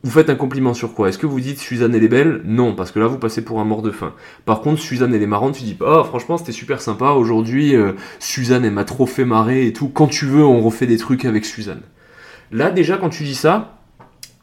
Vous faites un compliment sur quoi? Est-ce que vous dites Suzanne elle est belle? Non, parce que là vous passez pour un mort de faim. Par contre, Suzanne elle est marrante, tu dis oh franchement c'était super sympa, aujourd'hui euh, Suzanne elle m'a trop fait marrer et tout. Quand tu veux, on refait des trucs avec Suzanne. Là déjà quand tu dis ça,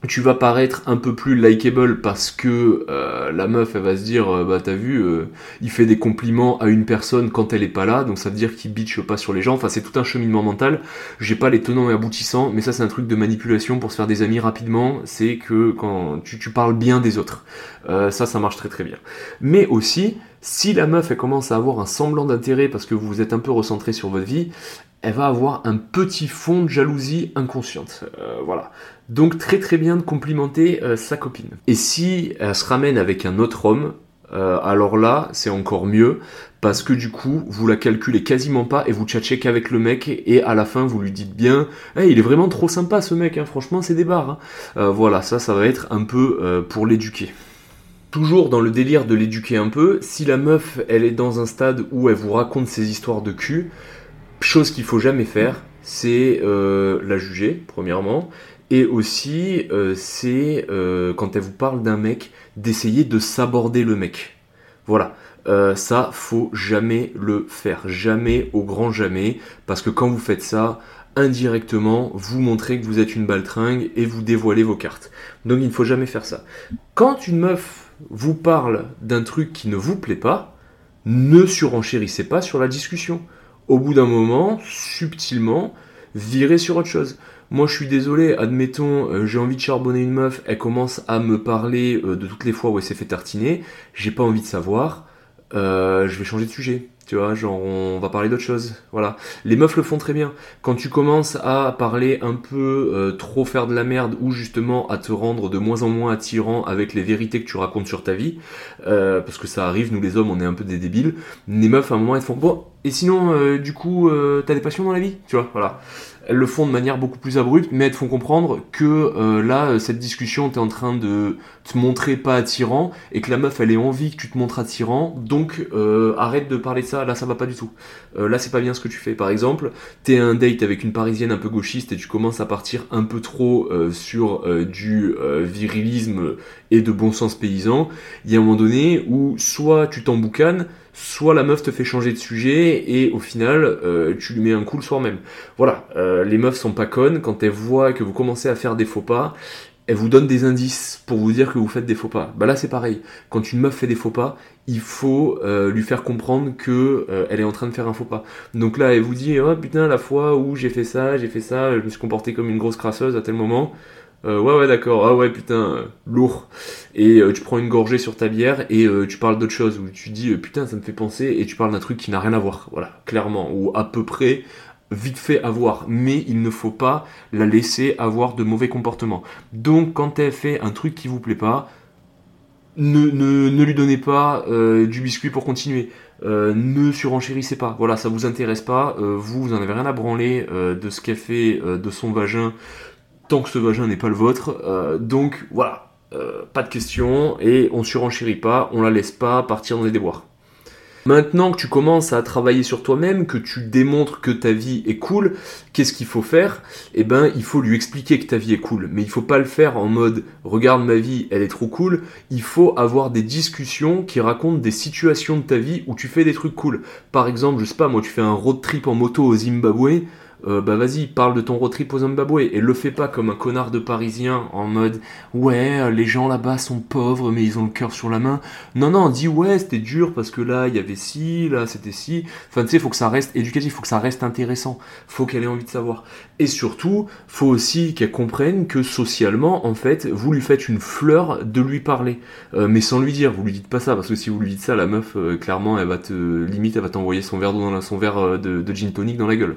tu vas paraître un peu plus likable parce que euh, la meuf elle va se dire euh, bah t'as vu euh, il fait des compliments à une personne quand elle est pas là donc ça veut dire qu'il bitch pas sur les gens. Enfin c'est tout un cheminement mental. J'ai pas les tenants et aboutissants mais ça c'est un truc de manipulation pour se faire des amis rapidement. C'est que quand tu, parles bien des autres. Ça ça marche très très bien. Mais aussi si la meuf elle commence à avoir un semblant d'intérêt parce que vous êtes un peu recentré sur votre vie elle va avoir un petit fond de jalousie inconsciente. Voilà. Donc très très bien de complimenter euh, sa copine. Et si elle se ramène avec un autre homme, euh, alors là, c'est encore mieux, parce que du coup, vous la calculez quasiment pas et vous tchatchez qu'avec le mec, et à la fin, vous lui dites bien, hey, il est vraiment trop sympa ce mec, hein, franchement, c'est des barres. Hein. voilà, ça, ça va être un peu pour l'éduquer. Toujours dans le délire de l'éduquer un peu, si la meuf, elle est dans un stade où elle vous raconte ses histoires de cul, chose qu'il faut jamais faire, c'est euh, la juger, premièrement. Et aussi, euh, c'est euh, quand elle vous parle d'un mec, d'essayer de s'aborder le mec. Voilà. ça, faut jamais le faire. Jamais, au grand jamais. Parce que quand vous faites ça, indirectement, vous montrez que vous êtes une baltringue et vous dévoilez vos cartes. Donc il ne faut jamais faire ça. Quand une meuf vous parle d'un truc qui ne vous plaît pas, ne surenchérissez pas sur la discussion au bout d'un moment, subtilement, virer sur autre chose. Moi, je suis désolé, admettons, euh, j'ai envie de charbonner une meuf, elle commence à me parler euh, de toutes les fois où elle s'est fait tartiner, j'ai pas envie de savoir, euh, je vais changer de sujet. Tu vois, genre on va parler d'autre chose. Voilà. Les meufs le font très bien. Quand tu commences à parler un peu euh, trop faire de la merde ou justement à te rendre de moins en moins attirant avec les vérités que tu racontes sur ta vie, parce que ça arrive, nous les hommes on est un peu des débiles, les meufs à un moment elles font bon, et sinon du coup t'as des passions dans la vie Tu vois, voilà elles le font de manière beaucoup plus abrupte, mais elles te font comprendre que euh, là, cette discussion, t'es en train de te montrer pas attirant, et que la meuf, elle ait envie que tu te montres attirant, donc euh, arrête de parler de ça, là ça va pas du tout. Euh, là c'est pas bien ce que tu fais. Par exemple, t'es un date avec une parisienne un peu gauchiste et tu commences à partir un peu trop sur du virilisme et de bon sens paysan, il y a un moment donné où soit tu t'emboucanes, soit la meuf te fait changer de sujet et au final euh, tu lui mets un coup le soir même. Voilà, euh, les meufs sont pas connes, quand elles voient que vous commencez à faire des faux pas, elles vous donnent des indices pour vous dire que vous faites des faux pas. Bah là c'est pareil, quand une meuf fait des faux pas, il faut euh, lui faire comprendre que elle est en train de faire un faux pas. Donc là elle vous dit oh putain la fois où j'ai fait ça, j'ai fait ça, je me suis comporté comme une grosse crasseuse à tel moment. Euh, ouais, ouais, d'accord. Ah ouais, putain, euh, lourd. Et euh, tu prends une gorgée sur ta bière et tu parles d'autre chose. Ou tu dis, putain, ça me fait penser. Et tu parles d'un truc qui n'a rien à voir. Voilà, clairement. Ou à peu près vite fait à voir. Mais il ne faut pas la laisser avoir de mauvais comportements. Donc, quand elle fait un truc qui vous plaît pas, ne, ne, ne lui donnez pas du biscuit pour continuer. ne surenchérissez pas. Voilà, ça vous intéresse pas. vous, vous en avez rien à branler de ce qu'elle fait de son vagin tant que ce vagin n'est pas le vôtre. Euh, donc voilà, euh, pas de question, et on surenchérit pas, on la laisse pas partir dans les déboires. Maintenant que tu commences à travailler sur toi-même, que tu démontres que ta vie est cool, qu'est-ce qu'il faut faire? Eh ben, il faut lui expliquer que ta vie est cool. Mais il faut pas le faire en mode regarde ma vie, elle est trop cool. Il faut avoir des discussions qui racontent des situations de ta vie où tu fais des trucs cool. Par exemple, je sais pas, moi tu fais un road trip en moto au Zimbabwe. Euh, bah vas-y, parle de ton road trip au Zimbabwe et le fais pas comme un connard de parisien en mode ouais, les gens là-bas sont pauvres mais ils ont le cœur sur la main. Non, non, dis ouais, c'était dur parce que là il y avait ci, là c'était ci. Enfin, tu sais, faut que ça reste éducatif, faut que ça reste intéressant, faut qu'elle ait envie de savoir. Et surtout, faut aussi qu'elle comprenne que socialement, en fait, vous lui faites une fleur de lui parler, euh, mais sans lui dire. Vous lui dites pas ça parce que si vous lui dites ça, la meuf, clairement, elle va te limite, elle va t'envoyer son verre dans son verre de, de gin tonic dans la gueule.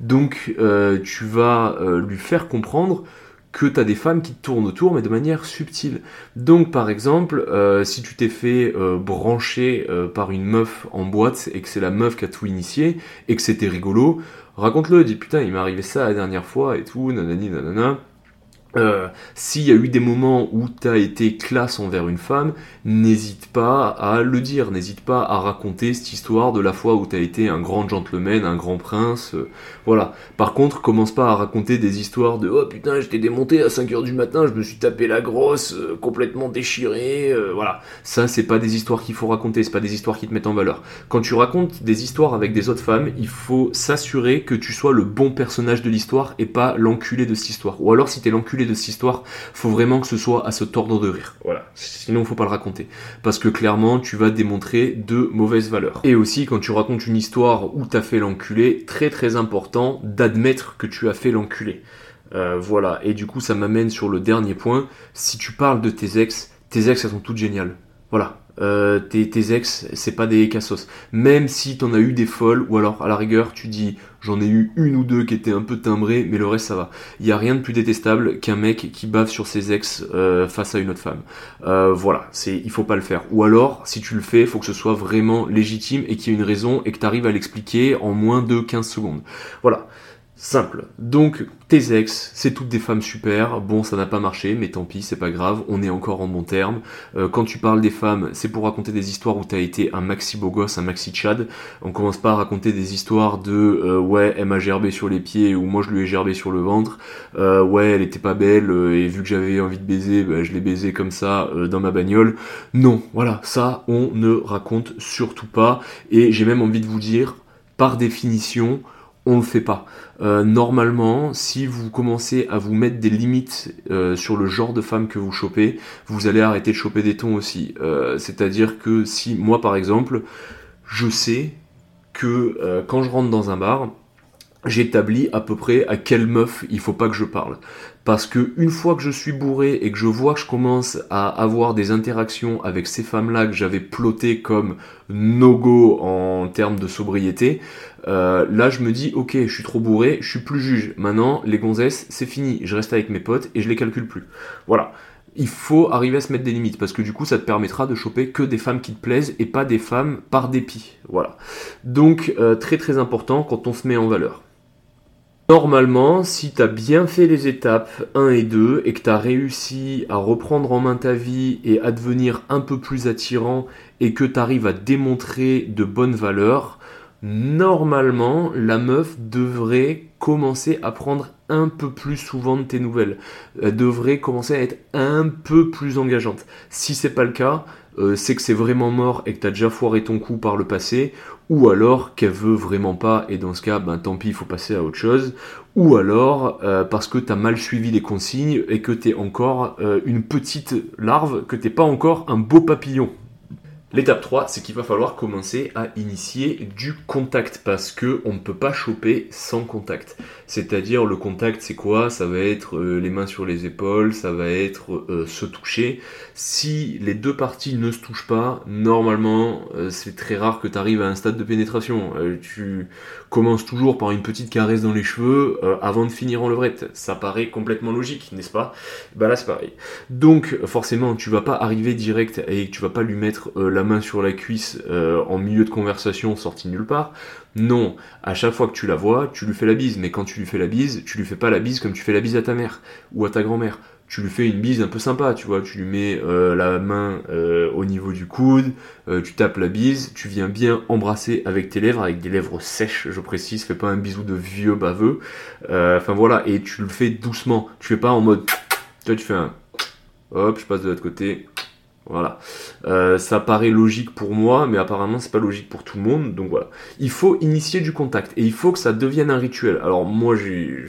Donc euh, tu vas euh, lui faire comprendre que tu as des femmes qui te tournent autour, mais de manière subtile. Donc par exemple, euh, si tu t'es fait brancher par une meuf en boîte et que c'est la meuf qui a tout initié et que c'était rigolo, raconte-le, dis putain, il m'est arrivé ça la dernière fois et tout, nanani nanana. Euh, s'il y a eu des moments où tu as été classe envers une femme, n'hésite pas à le dire, n'hésite pas à raconter cette histoire de la fois où tu as été un grand gentleman, un grand prince, euh, voilà. Par contre, commence pas à raconter des histoires de « Oh putain, j'étais démonté à 5h du matin, je me suis tapé la grosse, euh, complètement déchiré, voilà. Ça, c'est pas des histoires qu'il faut raconter, c'est pas des histoires qui te mettent en valeur. Quand tu racontes des histoires avec des autres femmes, il faut s'assurer que tu sois le bon personnage de l'histoire et pas l'enculé de cette histoire. Ou alors, si t'es l'enculé de cette histoire, faut vraiment que ce soit à se tordre de rire. Voilà. Sinon, faut pas le raconter. Parce que clairement, tu vas démontrer de mauvaises valeurs. Et aussi, quand tu racontes une histoire où t'as fait l'enculé, très très important d'admettre que tu as fait l'enculé. Euh, voilà. Et du coup, ça m'amène sur le dernier point. Si tu parles de tes ex, tes ex, elles sont toutes géniales. Voilà. Euh, tes, tes ex, c'est pas des cassos. Même si t'en as eu des folles, ou alors à la rigueur, tu dis j'en ai eu une ou deux qui étaient un peu timbrées, mais le reste ça va. Il y a rien de plus détestable qu'un mec qui bave sur ses ex euh, face à une autre femme. Euh, voilà, c'est il faut pas le faire. Ou alors, si tu le fais, faut que ce soit vraiment légitime et qu'il y ait une raison et que tu arrives à l'expliquer en moins de 15 secondes. Voilà. Simple. Donc, tes ex, c'est toutes des femmes super. Bon, ça n'a pas marché, mais tant pis, c'est pas grave. On est encore en bon terme. Euh, quand tu parles des femmes, c'est pour raconter des histoires où t'as été un maxi beau gosse, un maxi chad. On commence pas à raconter des histoires de euh, ouais, elle m'a gerbé sur les pieds ou moi je lui ai gerbé sur le ventre. Euh, ouais, elle était pas belle et vu que j'avais envie de baiser, bah, je l'ai baisé comme ça dans ma bagnole. Non, voilà, ça on ne raconte surtout pas. Et j'ai même envie de vous dire, par définition, on le fait pas. Euh, normalement, si vous commencez à vous mettre des limites euh, sur le genre de femme que vous chopez, vous allez arrêter de choper des tons aussi. Euh, c'est-à-dire que si moi par exemple, je sais que quand je rentre dans un bar, j'établis à peu près à quelle meuf il faut pas que je parle. Parce que une fois que je suis bourré et que je vois que je commence à avoir des interactions avec ces femmes-là que j'avais plotées comme no-go en termes de sobriété, euh, là je me dis ok je suis trop bourré, je suis plus juge. Maintenant les gonzesses c'est fini, je reste avec mes potes et je les calcule plus. Voilà. Il faut arriver à se mettre des limites parce que du coup ça te permettra de choper que des femmes qui te plaisent et pas des femmes par dépit. Voilà. Donc euh, très très important quand on se met en valeur. Normalement, si tu as bien fait les étapes 1 et 2 et que tu as réussi à reprendre en main ta vie et à devenir un peu plus attirant et que tu arrives à démontrer de bonnes valeurs, normalement, la meuf devrait commencer à prendre un peu plus souvent de tes nouvelles. Elle devrait commencer à être un peu plus engageante. Si c'est pas le cas, euh, c'est que c'est vraiment mort et que tu as déjà foiré ton coup par le passé, ou alors qu'elle veut vraiment pas, et dans ce cas, ben tant pis, il faut passer à autre chose, ou alors euh, parce que tu as mal suivi les consignes et que tu encore euh, une petite larve, que t'es pas encore un beau papillon. L'étape 3, c'est qu'il va falloir commencer à initier du contact parce que on ne peut pas choper sans contact. C'est-à-dire le contact, c'est quoi? Ça va être euh, les mains sur les épaules, ça va être euh, se toucher. Si les deux parties ne se touchent pas, normalement, euh, c'est très rare que tu arrives à un stade de pénétration. Commences toujours par une petite caresse dans les cheveux avant de finir en levrette. Ça paraît complètement logique, n'est-ce pas? Bah là, c'est pareil. Donc, forcément, tu vas pas arriver direct et tu vas pas lui mettre la main sur la cuisse euh, en milieu de conversation sorti nulle part. Non, à chaque fois que tu la vois, tu lui fais la bise, mais quand tu lui fais la bise, tu lui fais pas la bise comme tu fais la bise à ta mère ou à ta grand-mère. Tu lui fais une bise un peu sympa, tu vois, tu lui mets euh, la main euh, au niveau du coude, tu tapes la bise, tu viens bien embrasser avec tes lèvres, avec des lèvres sèches, je précise, fais pas un bisou de vieux baveux. Enfin voilà, et tu le fais doucement, tu fais pas en mode, tu vois, tu fais un, hop, je passe de l'autre côté, voilà. Euh, ça paraît logique pour moi, mais apparemment c'est pas logique pour tout le monde. Donc voilà. Il faut initier du contact et il faut que ça devienne un rituel. Alors moi j'ai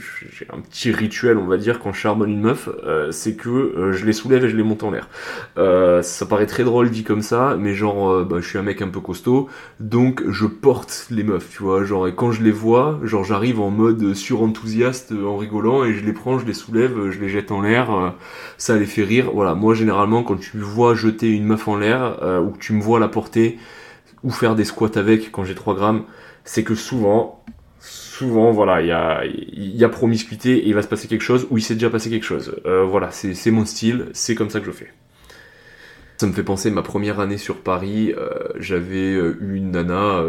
un petit rituel, on va dire, quand je charbonne une meuf, euh, c'est que euh, je les soulève et je les monte en l'air. ça paraît très drôle dit comme ça, mais genre bah, je suis un mec un peu costaud, donc je porte les meufs, tu vois. Genre et quand je les vois, genre j'arrive en mode surenthousiaste en rigolant et je les prends, je les soulève, je les jette en l'air. ça les fait rire. Voilà. Moi généralement quand tu vois je une meuf en l'air euh, ou que tu me vois la porter ou faire des squats avec quand j'ai 3 grammes, c'est que souvent, souvent, voilà, il y a, y a promiscuité et il va se passer quelque chose ou il s'est déjà passé quelque chose. Euh, voilà, c'est mon style, c'est comme ça que je fais. Ça me fait penser ma première année sur Paris, euh, j'avais eu une nana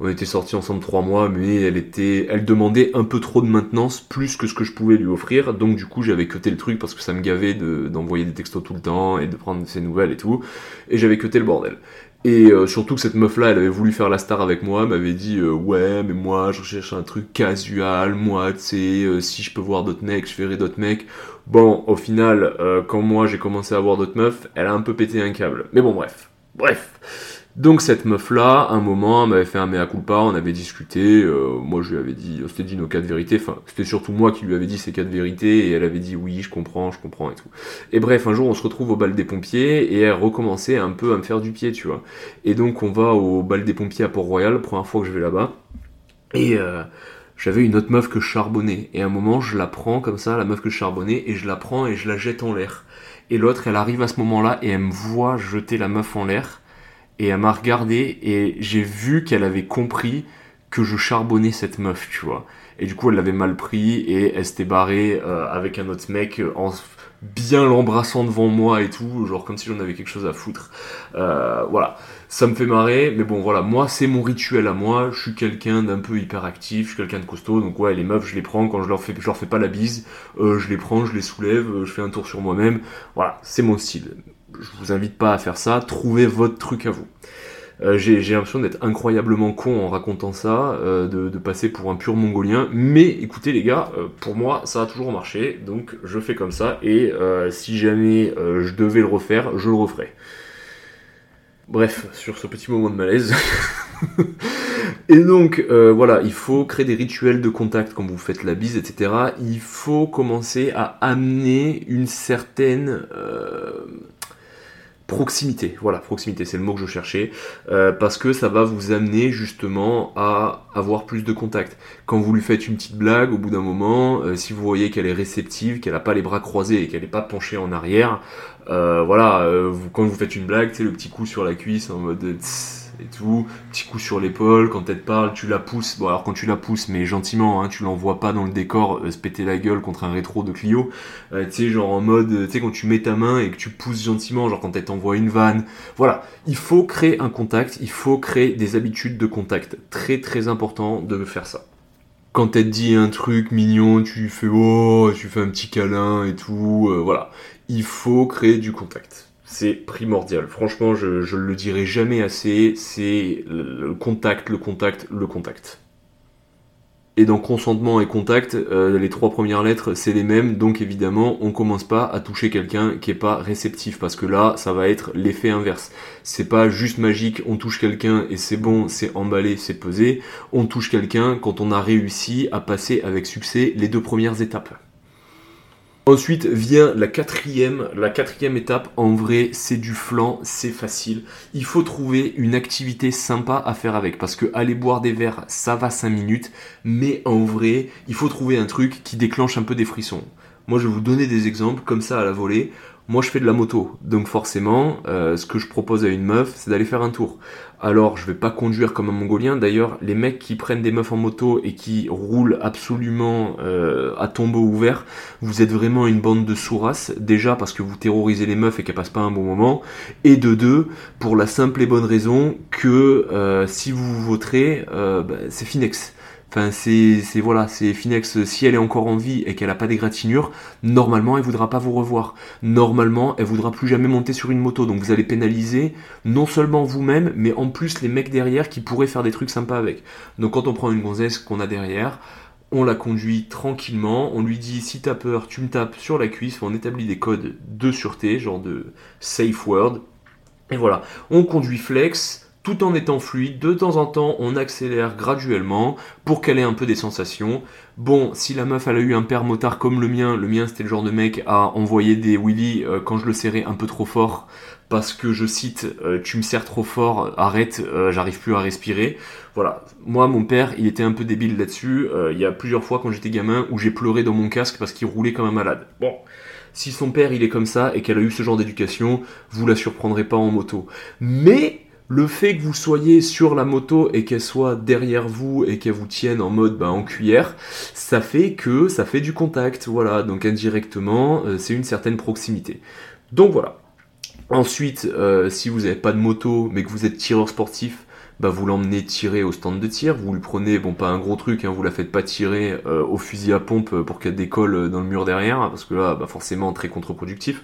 on était sortis ensemble trois mois, mais elle était, elle demandait un peu trop de maintenance, plus que ce que je pouvais lui offrir. Donc du coup, j'avais cuté le truc parce que ça me gavait d'envoyer des textos tout le temps et de prendre ses nouvelles et tout. Et j'avais cuté le bordel. Et euh, surtout que cette meuf-là, elle avait voulu faire la star avec moi, m'avait dit euh, ouais, mais moi, je cherche un truc casual, moi, tu sais, euh, si je peux voir d'autres mecs, je ferai d'autres mecs. Bon, au final, quand moi j'ai commencé à voir d'autres meufs, elle a un peu pété un câble. Mais bon, bref, bref. Donc cette meuf-là, un moment, m'avait fait un mea culpa, on avait discuté, euh, moi je lui avais dit, c'était dit nos quatre vérités, enfin c'était surtout moi qui lui avais dit ces quatre vérités, et elle avait dit oui, je comprends, je comprends et tout. Et bref, un jour on se retrouve au bal des pompiers, et elle recommençait un peu à me faire du pied, tu vois. Et donc on va au bal des pompiers à Port-Royal, première fois que je vais là-bas, et... Euh, j'avais une autre meuf que je charbonnais. Et à un moment, je la prends comme ça, la meuf que je charbonnais, et je la prends et je la jette en l'air. Et l'autre, elle arrive à ce moment-là et elle me voit jeter la meuf en l'air et elle m'a regardé et j'ai vu qu'elle avait compris que je charbonnais cette meuf, tu vois. Et du coup, elle l'avait mal pris et elle s'était barrée euh, avec un autre mec en bien l'embrassant devant moi et tout, genre comme si j'en avais quelque chose à foutre. Euh, voilà, ça me fait marrer, mais bon voilà, moi c'est mon rituel à moi, je suis quelqu'un d'un peu hyperactif, je suis quelqu'un de costaud, donc ouais les meufs je les prends. Quand je leur fais, je leur fais pas la bise, euh, je les prends, je les soulève, je fais un tour sur moi-même, voilà, c'est mon style. Je vous invite pas à faire ça, trouvez votre truc à vous. Euh, j'ai l'impression d'être incroyablement con en racontant ça, euh, de, passer pour un pur mongolien. Mais écoutez les gars, euh, pour moi ça a toujours marché, donc je fais comme ça. Et si jamais je devais le refaire, je le referai. Bref, sur ce petit moment de malaise. et donc voilà, il faut créer des rituels de contact quand vous faites la bise, etc. Il faut commencer à amener une certaine proximité. Voilà, proximité, c'est le mot que je cherchais, euh, parce que ça va vous amener justement à avoir plus de contact. Quand vous lui faites une petite blague, au bout d'un moment, euh, si vous voyez qu'elle est réceptive, qu'elle n'a pas les bras croisés et qu'elle n'est pas penchée en arrière, euh, voilà, quand vous faites une blague, c'est le petit coup sur la cuisse en mode et tout, petit coup sur l'épaule, quand elle te parle, tu la pousses, bon alors quand tu la pousses, mais gentiment, hein, tu l'envoies pas dans le décor euh, se péter la gueule contre un rétro de Clio, euh, tu sais, genre en mode, tu sais, quand tu mets ta main et que tu pousses gentiment, genre quand elle t'envoie une vanne, voilà, il faut créer un contact, il faut créer des habitudes de contact, très très important de faire ça. Quand elle te dit un truc mignon, tu fais oh, tu fais un petit câlin et tout, euh, voilà. Il faut créer du contact c'est primordial. Franchement, je, ne le dirai jamais assez, c'est le contact, le contact, le contact. Et dans consentement et contact, euh, les trois premières lettres, c'est les mêmes, donc évidemment, on commence pas à toucher quelqu'un qui est pas réceptif, parce que là, ça va être l'effet inverse. C'est pas juste magique, on touche quelqu'un et c'est bon, c'est emballé, c'est pesé. On touche quelqu'un quand on a réussi à passer avec succès les deux premières étapes. Ensuite vient la quatrième, étape. En vrai, c'est du flan, c'est facile. Il faut trouver une activité sympa à faire avec, parce que aller boire des verres, ça va 5 minutes, mais en vrai, il faut trouver un truc qui déclenche un peu des frissons. Moi, je vais vous donner des exemples comme ça à la volée. Moi, je fais de la moto, donc forcément, euh, ce que je propose à une meuf, c'est d'aller faire un tour. Alors, je vais pas conduire comme un mongolien. D'ailleurs, les mecs qui prennent des meufs en moto et qui roulent absolument euh, à tombeau ouvert, vous êtes vraiment une bande de sourasses. Déjà parce que vous terrorisez les meufs et qu'elles passent pas un bon moment, et de deux, pour la simple et bonne raison que euh, si vous voterez, bah, c'est Finex. Enfin, c'est, voilà, c'est Finex, si elle est encore en vie et qu'elle a pas d'égratignure, normalement, elle voudra pas vous revoir. Normalement, elle voudra plus jamais monter sur une moto. Donc vous allez pénaliser non seulement vous-même, mais en plus les mecs derrière qui pourraient faire des trucs sympas avec. Donc quand on prend une gonzesse qu'on a derrière, on la conduit tranquillement, on lui dit si t'as peur, tu me tapes sur la cuisse, on établit des codes de sûreté, genre de safe word. Et voilà, on conduit flex, tout en étant fluide. De temps en temps, on accélère graduellement pour qu'elle ait un peu des sensations. Bon, si la meuf elle a eu un père motard comme le mien, le mien c'était le genre de mec à envoyer des willy euh, quand je le serrais un peu trop fort parce que je cite euh, tu me serres trop fort, arrête, euh, j'arrive plus à respirer. Voilà, moi mon père il était un peu débile là-dessus. Il y a plusieurs fois quand j'étais gamin où j'ai pleuré dans mon casque parce qu'il roulait comme un malade. Bon. Si son père il est comme ça et qu'elle a eu ce genre d'éducation, vous la surprendrez pas en moto. Mais le fait que vous soyez sur la moto et qu'elle soit derrière vous et qu'elle vous tienne en mode bah, en cuillère, ça fait que ça fait du contact, voilà, donc indirectement, euh, c'est une certaine proximité. Donc voilà. Ensuite, euh, si vous n'avez pas de moto mais que vous êtes tireur sportif, bah, vous l'emmenez tirer au stand de tir, vous lui prenez, bon pas un gros truc, hein, vous la faites pas tirer euh, au fusil à pompe pour qu'elle décolle dans le mur derrière, parce que là, bah, forcément très contre-productif,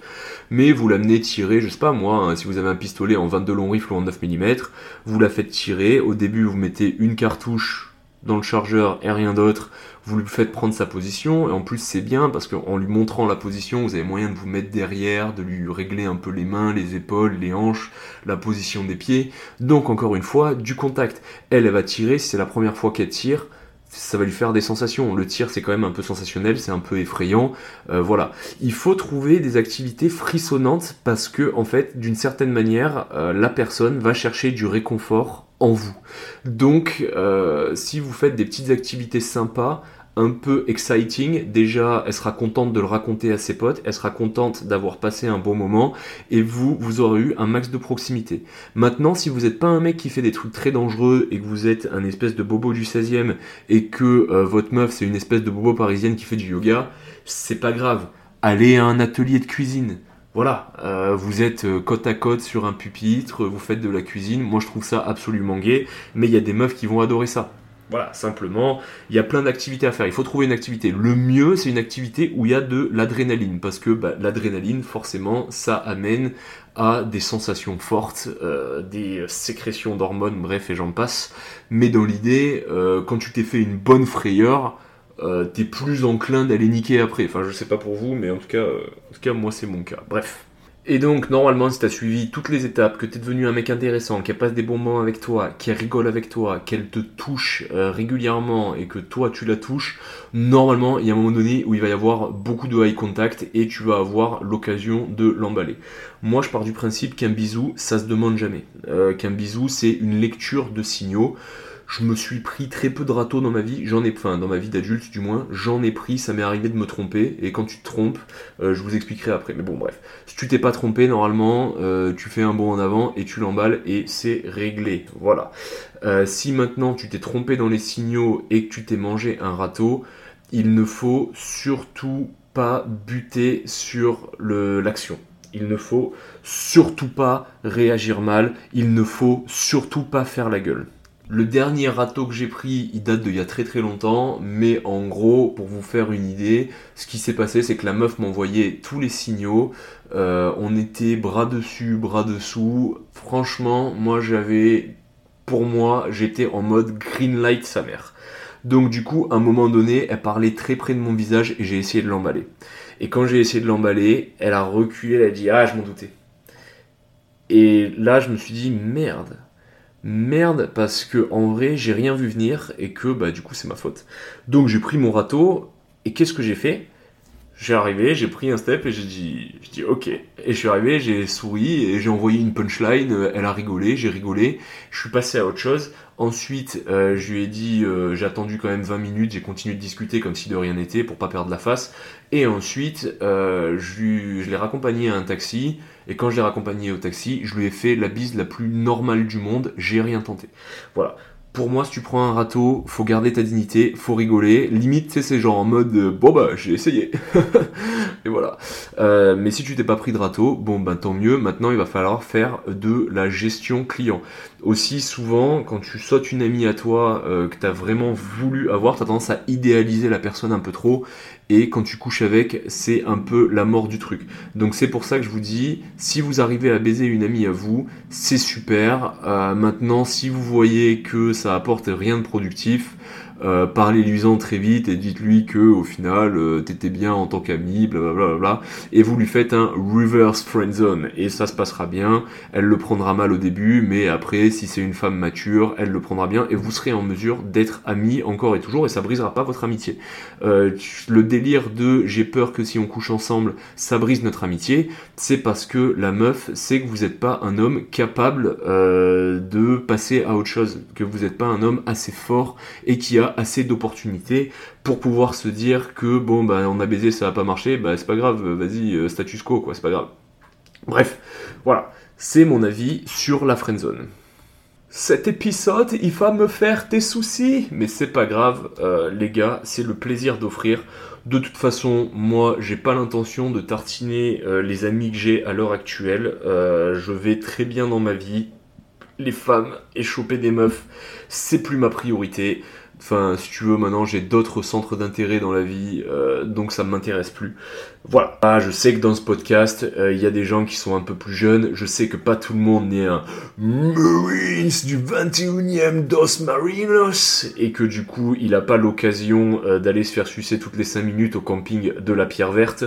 mais vous l'amenez tirer, je sais pas moi, hein, si vous avez un pistolet en 22 long rifle ou en 9 mm, vous la faites tirer, au début vous mettez une cartouche dans le chargeur et rien d'autre, vous lui faites prendre sa position, et en plus c'est bien parce qu'en lui montrant la position, vous avez moyen de vous mettre derrière, de lui régler un peu les mains, les épaules, les hanches, la position des pieds. Donc encore une fois, du contact. Elle, va tirer, si c'est la première fois qu'elle tire, ça va lui faire des sensations. Le tir, c'est quand même un peu sensationnel, c'est un peu effrayant. Euh, voilà. Il faut trouver des activités frissonnantes parce que, en fait, d'une certaine manière, euh, la personne va chercher du réconfort en vous. Donc, euh, si vous faites des petites activités sympas, un peu exciting. Déjà, elle sera contente de le raconter à ses potes, elle sera contente d'avoir passé un bon moment, et vous, vous aurez eu un max de proximité. Maintenant, si vous n'êtes pas un mec qui fait des trucs très dangereux et que vous êtes un espèce de bobo du 16e et que euh, votre meuf c'est une espèce de bobo parisienne qui fait du yoga, c'est pas grave. Allez à un atelier de cuisine. Voilà, euh, vous êtes euh, côte à côte sur un pupitre, vous faites de la cuisine. Moi, je trouve ça absolument gay, mais il y a des meufs qui vont adorer ça. Voilà, simplement, il y a plein d'activités à faire. Il faut trouver une activité. Le mieux, c'est une activité où il y a de l'adrénaline, parce que bah, l'adrénaline, forcément, ça amène à des sensations fortes, euh, des sécrétions d'hormones, bref, et j'en passe. Mais dans l'idée, quand tu t'es fait une bonne frayeur, euh, t'es plus enclin d'aller niquer après. Enfin, je sais pas pour vous, mais en tout cas, en tout cas moi, c'est mon cas. Bref. Et donc, normalement, si t'as suivi toutes les étapes, que t'es devenu un mec intéressant, qu'elle passe des bons moments avec toi, qu'elle rigole avec toi, qu'elle te touche euh, régulièrement et que toi tu la touches, normalement, il y a un moment donné où il va y avoir beaucoup de eye contact et tu vas avoir l'occasion de l'emballer. Moi, je pars du principe qu'un bisou, ça se demande jamais. Euh, qu'un bisou, c'est une lecture de signaux je me suis pris très peu de râteaux dans ma vie, j'en ai, enfin dans ma vie d'adulte du moins, j'en ai pris, ça m'est arrivé de me tromper, et quand tu te trompes, euh, je vous expliquerai après. Mais bon bref, si tu t'es pas trompé, normalement, euh, tu fais un bond en avant et tu l'emballes et c'est réglé. Voilà. Euh, si maintenant tu t'es trompé dans les signaux et que tu t'es mangé un râteau, il ne faut surtout pas buter sur l'action. Il ne faut surtout pas réagir mal, il ne faut surtout pas faire la gueule. Le dernier râteau que j'ai pris, il date d'il y a très très longtemps, mais en gros, pour vous faire une idée, ce qui s'est passé, c'est que la meuf m'envoyait tous les signaux. Euh, on était bras dessus, bras dessous. Franchement, moi j'avais, pour moi, j'étais en mode green light sa mère. Donc du coup, à un moment donné, elle parlait très près de mon visage et j'ai essayé de l'emballer. Et quand j'ai essayé de l'emballer, elle a reculé, elle a dit ah je m'en doutais. Et là, je me suis dit merde merde parce que en vrai j'ai rien vu venir et que bah du coup c'est ma faute. Donc j'ai pris mon râteau et qu'est-ce que j'ai fait? J'ai arrivé, j'ai pris un step et j'ai dit, j'ai dit ok. Et je suis arrivé, j'ai souri et j'ai envoyé une punchline. Elle a rigolé, j'ai rigolé. Je suis passé à autre chose. Ensuite, euh, je lui ai dit, euh, j'ai attendu quand même 20 minutes, j'ai continué de discuter comme si de rien n'était pour pas perdre la face. Et ensuite, euh, je, je l'ai raccompagné à un taxi. Et quand je l'ai raccompagné au taxi, je lui ai fait la bise la plus normale du monde. J'ai rien tenté. Voilà pour moi, si tu prends un râteau, faut garder ta dignité, faut rigoler. Limite, c'est genre en mode euh, bon bah j'ai essayé. et voilà. Euh, mais si tu t'es pas pris de râteau, bon ben tant mieux. Maintenant, il va falloir faire de la gestion client. Aussi souvent, quand tu sautes une amie à toi euh, que t'as vraiment voulu avoir, t'as tendance à idéaliser la personne un peu trop. Et quand tu couches avec, c'est un peu la mort du truc. Donc c'est pour ça que je vous dis, si vous arrivez à baiser une amie à vous, c'est super. maintenant, si vous voyez que ça apporte rien de productif. Euh, parlez-lui-en très vite et dites-lui que au final euh, t'étais bien en tant qu'ami, blablabla, et vous lui faites un reverse friendzone et ça se passera bien. Elle le prendra mal au début, mais après, si c'est une femme mature, elle le prendra bien et vous serez en mesure d'être amis encore et toujours et ça brisera pas votre amitié. Euh, le délire de j'ai peur que si on couche ensemble, ça brise notre amitié, c'est parce que la meuf sait que vous n'êtes pas un homme capable de passer à autre chose, que vous n'êtes pas un homme assez fort et qui a assez d'opportunités pour pouvoir se dire que bon bah on a baisé ça va pas marcher bah c'est pas grave vas-y euh, status quo quoi c'est pas grave bref voilà c'est mon avis sur la friendzone cet épisode, il va me faire des soucis, mais c'est pas grave, euh, les gars, c'est le plaisir d'offrir. De toute façon, moi, j'ai pas l'intention de tartiner euh, les amis que j'ai à l'heure actuelle. je vais très bien dans ma vie. Les femmes et choper des meufs, c'est plus ma priorité. Enfin, si tu veux, maintenant j'ai d'autres centres d'intérêt dans la vie, euh, donc ça ne m'intéresse plus. Voilà. Ah, je sais que dans ce podcast, euh, il y a des gens qui sont un peu plus jeunes. Je sais que pas tout le monde n'est un Marines du 21e Dos Marinos et que du coup, il n'a pas l'occasion euh, d'aller se faire sucer toutes les 5 minutes au camping de la Pierre Verte.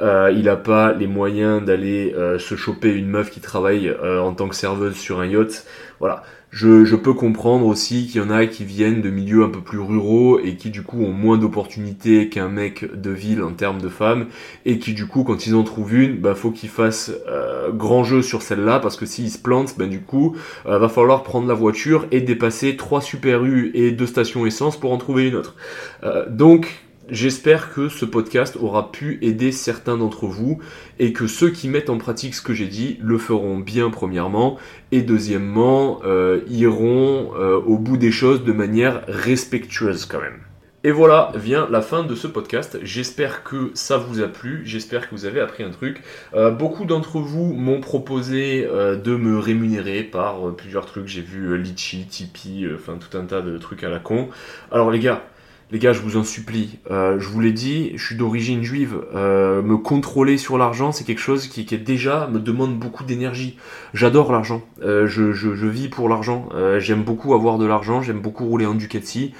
il n'a pas les moyens d'aller se choper une meuf qui travaille en tant que serveuse sur un yacht. Voilà Je, peux comprendre aussi qu'il y en a qui viennent de milieux un peu plus ruraux et qui du coup ont moins d'opportunités qu'un mec de ville en termes de femmes et qui du coup quand ils en trouvent une, bah faut qu'ils fassent euh, grand jeu sur celle-là parce que s'ils se plantent, ben du coup euh, va falloir prendre la voiture et dépasser trois super U et deux stations essence pour en trouver une autre. Euh, donc J'espère que ce podcast aura pu aider certains d'entre vous et que ceux qui mettent en pratique ce que j'ai dit le feront bien premièrement et deuxièmement euh, iront euh, au bout des choses de manière respectueuse quand même. Et voilà vient la fin de ce podcast. J'espère que ça vous a plu, j'espère que vous avez appris un truc. Euh, beaucoup d'entre vous m'ont proposé de me rémunérer par plusieurs trucs. J'ai vu Litchi, Tipeee, enfin tout un tas de trucs à la con. Alors les gars, les gars, je vous en supplie, euh, je vous l'ai dit, je suis d'origine juive. Euh, me contrôler sur l'argent, c'est quelque chose qui, qui, déjà me demande beaucoup d'énergie. J'adore l'argent. Euh, je, je, je, vis pour l'argent. j'aime beaucoup avoir de l'argent. J'aime beaucoup rouler en Ducati.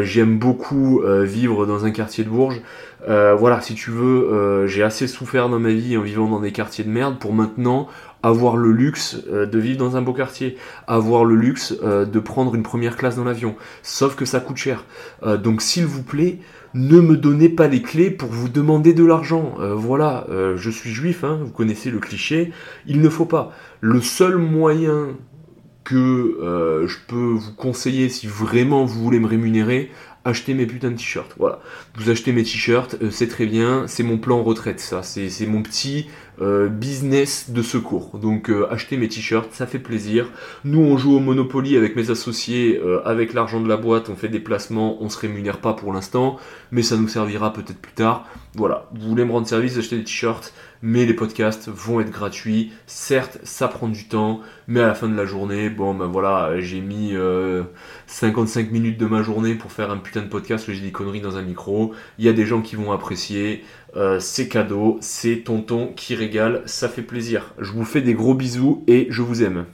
j'aime beaucoup vivre dans un quartier de Bourges. voilà, si tu veux, j'ai assez souffert dans ma vie en vivant dans des quartiers de merde pour maintenant avoir le luxe euh, de vivre dans un beau quartier, avoir le luxe euh, de prendre une première classe dans l'avion. Sauf que ça coûte cher. Euh, donc s'il vous plaît, ne me donnez pas les clés pour vous demander de l'argent. voilà, je suis juif, hein, vous connaissez le cliché. Il ne faut pas. Le seul moyen que je peux vous conseiller si vraiment vous voulez me rémunérer, acheter mes putains de t-shirts. Voilà. Vous achetez mes t-shirts, c'est très bien, c'est mon plan retraite, ça. C'est mon petit euh, business de secours. Donc euh, achetez mes t-shirts, ça fait plaisir. Nous, on joue au Monopoly avec mes associés, avec l'argent de la boîte, on fait des placements, on se rémunère pas pour l'instant, mais ça nous servira peut-être plus tard. Voilà. Vous voulez me rendre service, achetez des t-shirts mais les podcasts vont être gratuits. Certes, ça prend du temps, mais à la fin de la journée, bon ben voilà, j'ai mis 55 euh, minutes de ma journée pour faire un putain de podcast où j'ai des conneries dans un micro. Il y a des gens qui vont apprécier. Euh, c'est cadeau, c'est tonton qui régale, ça fait plaisir. Je vous fais des gros bisous et je vous aime.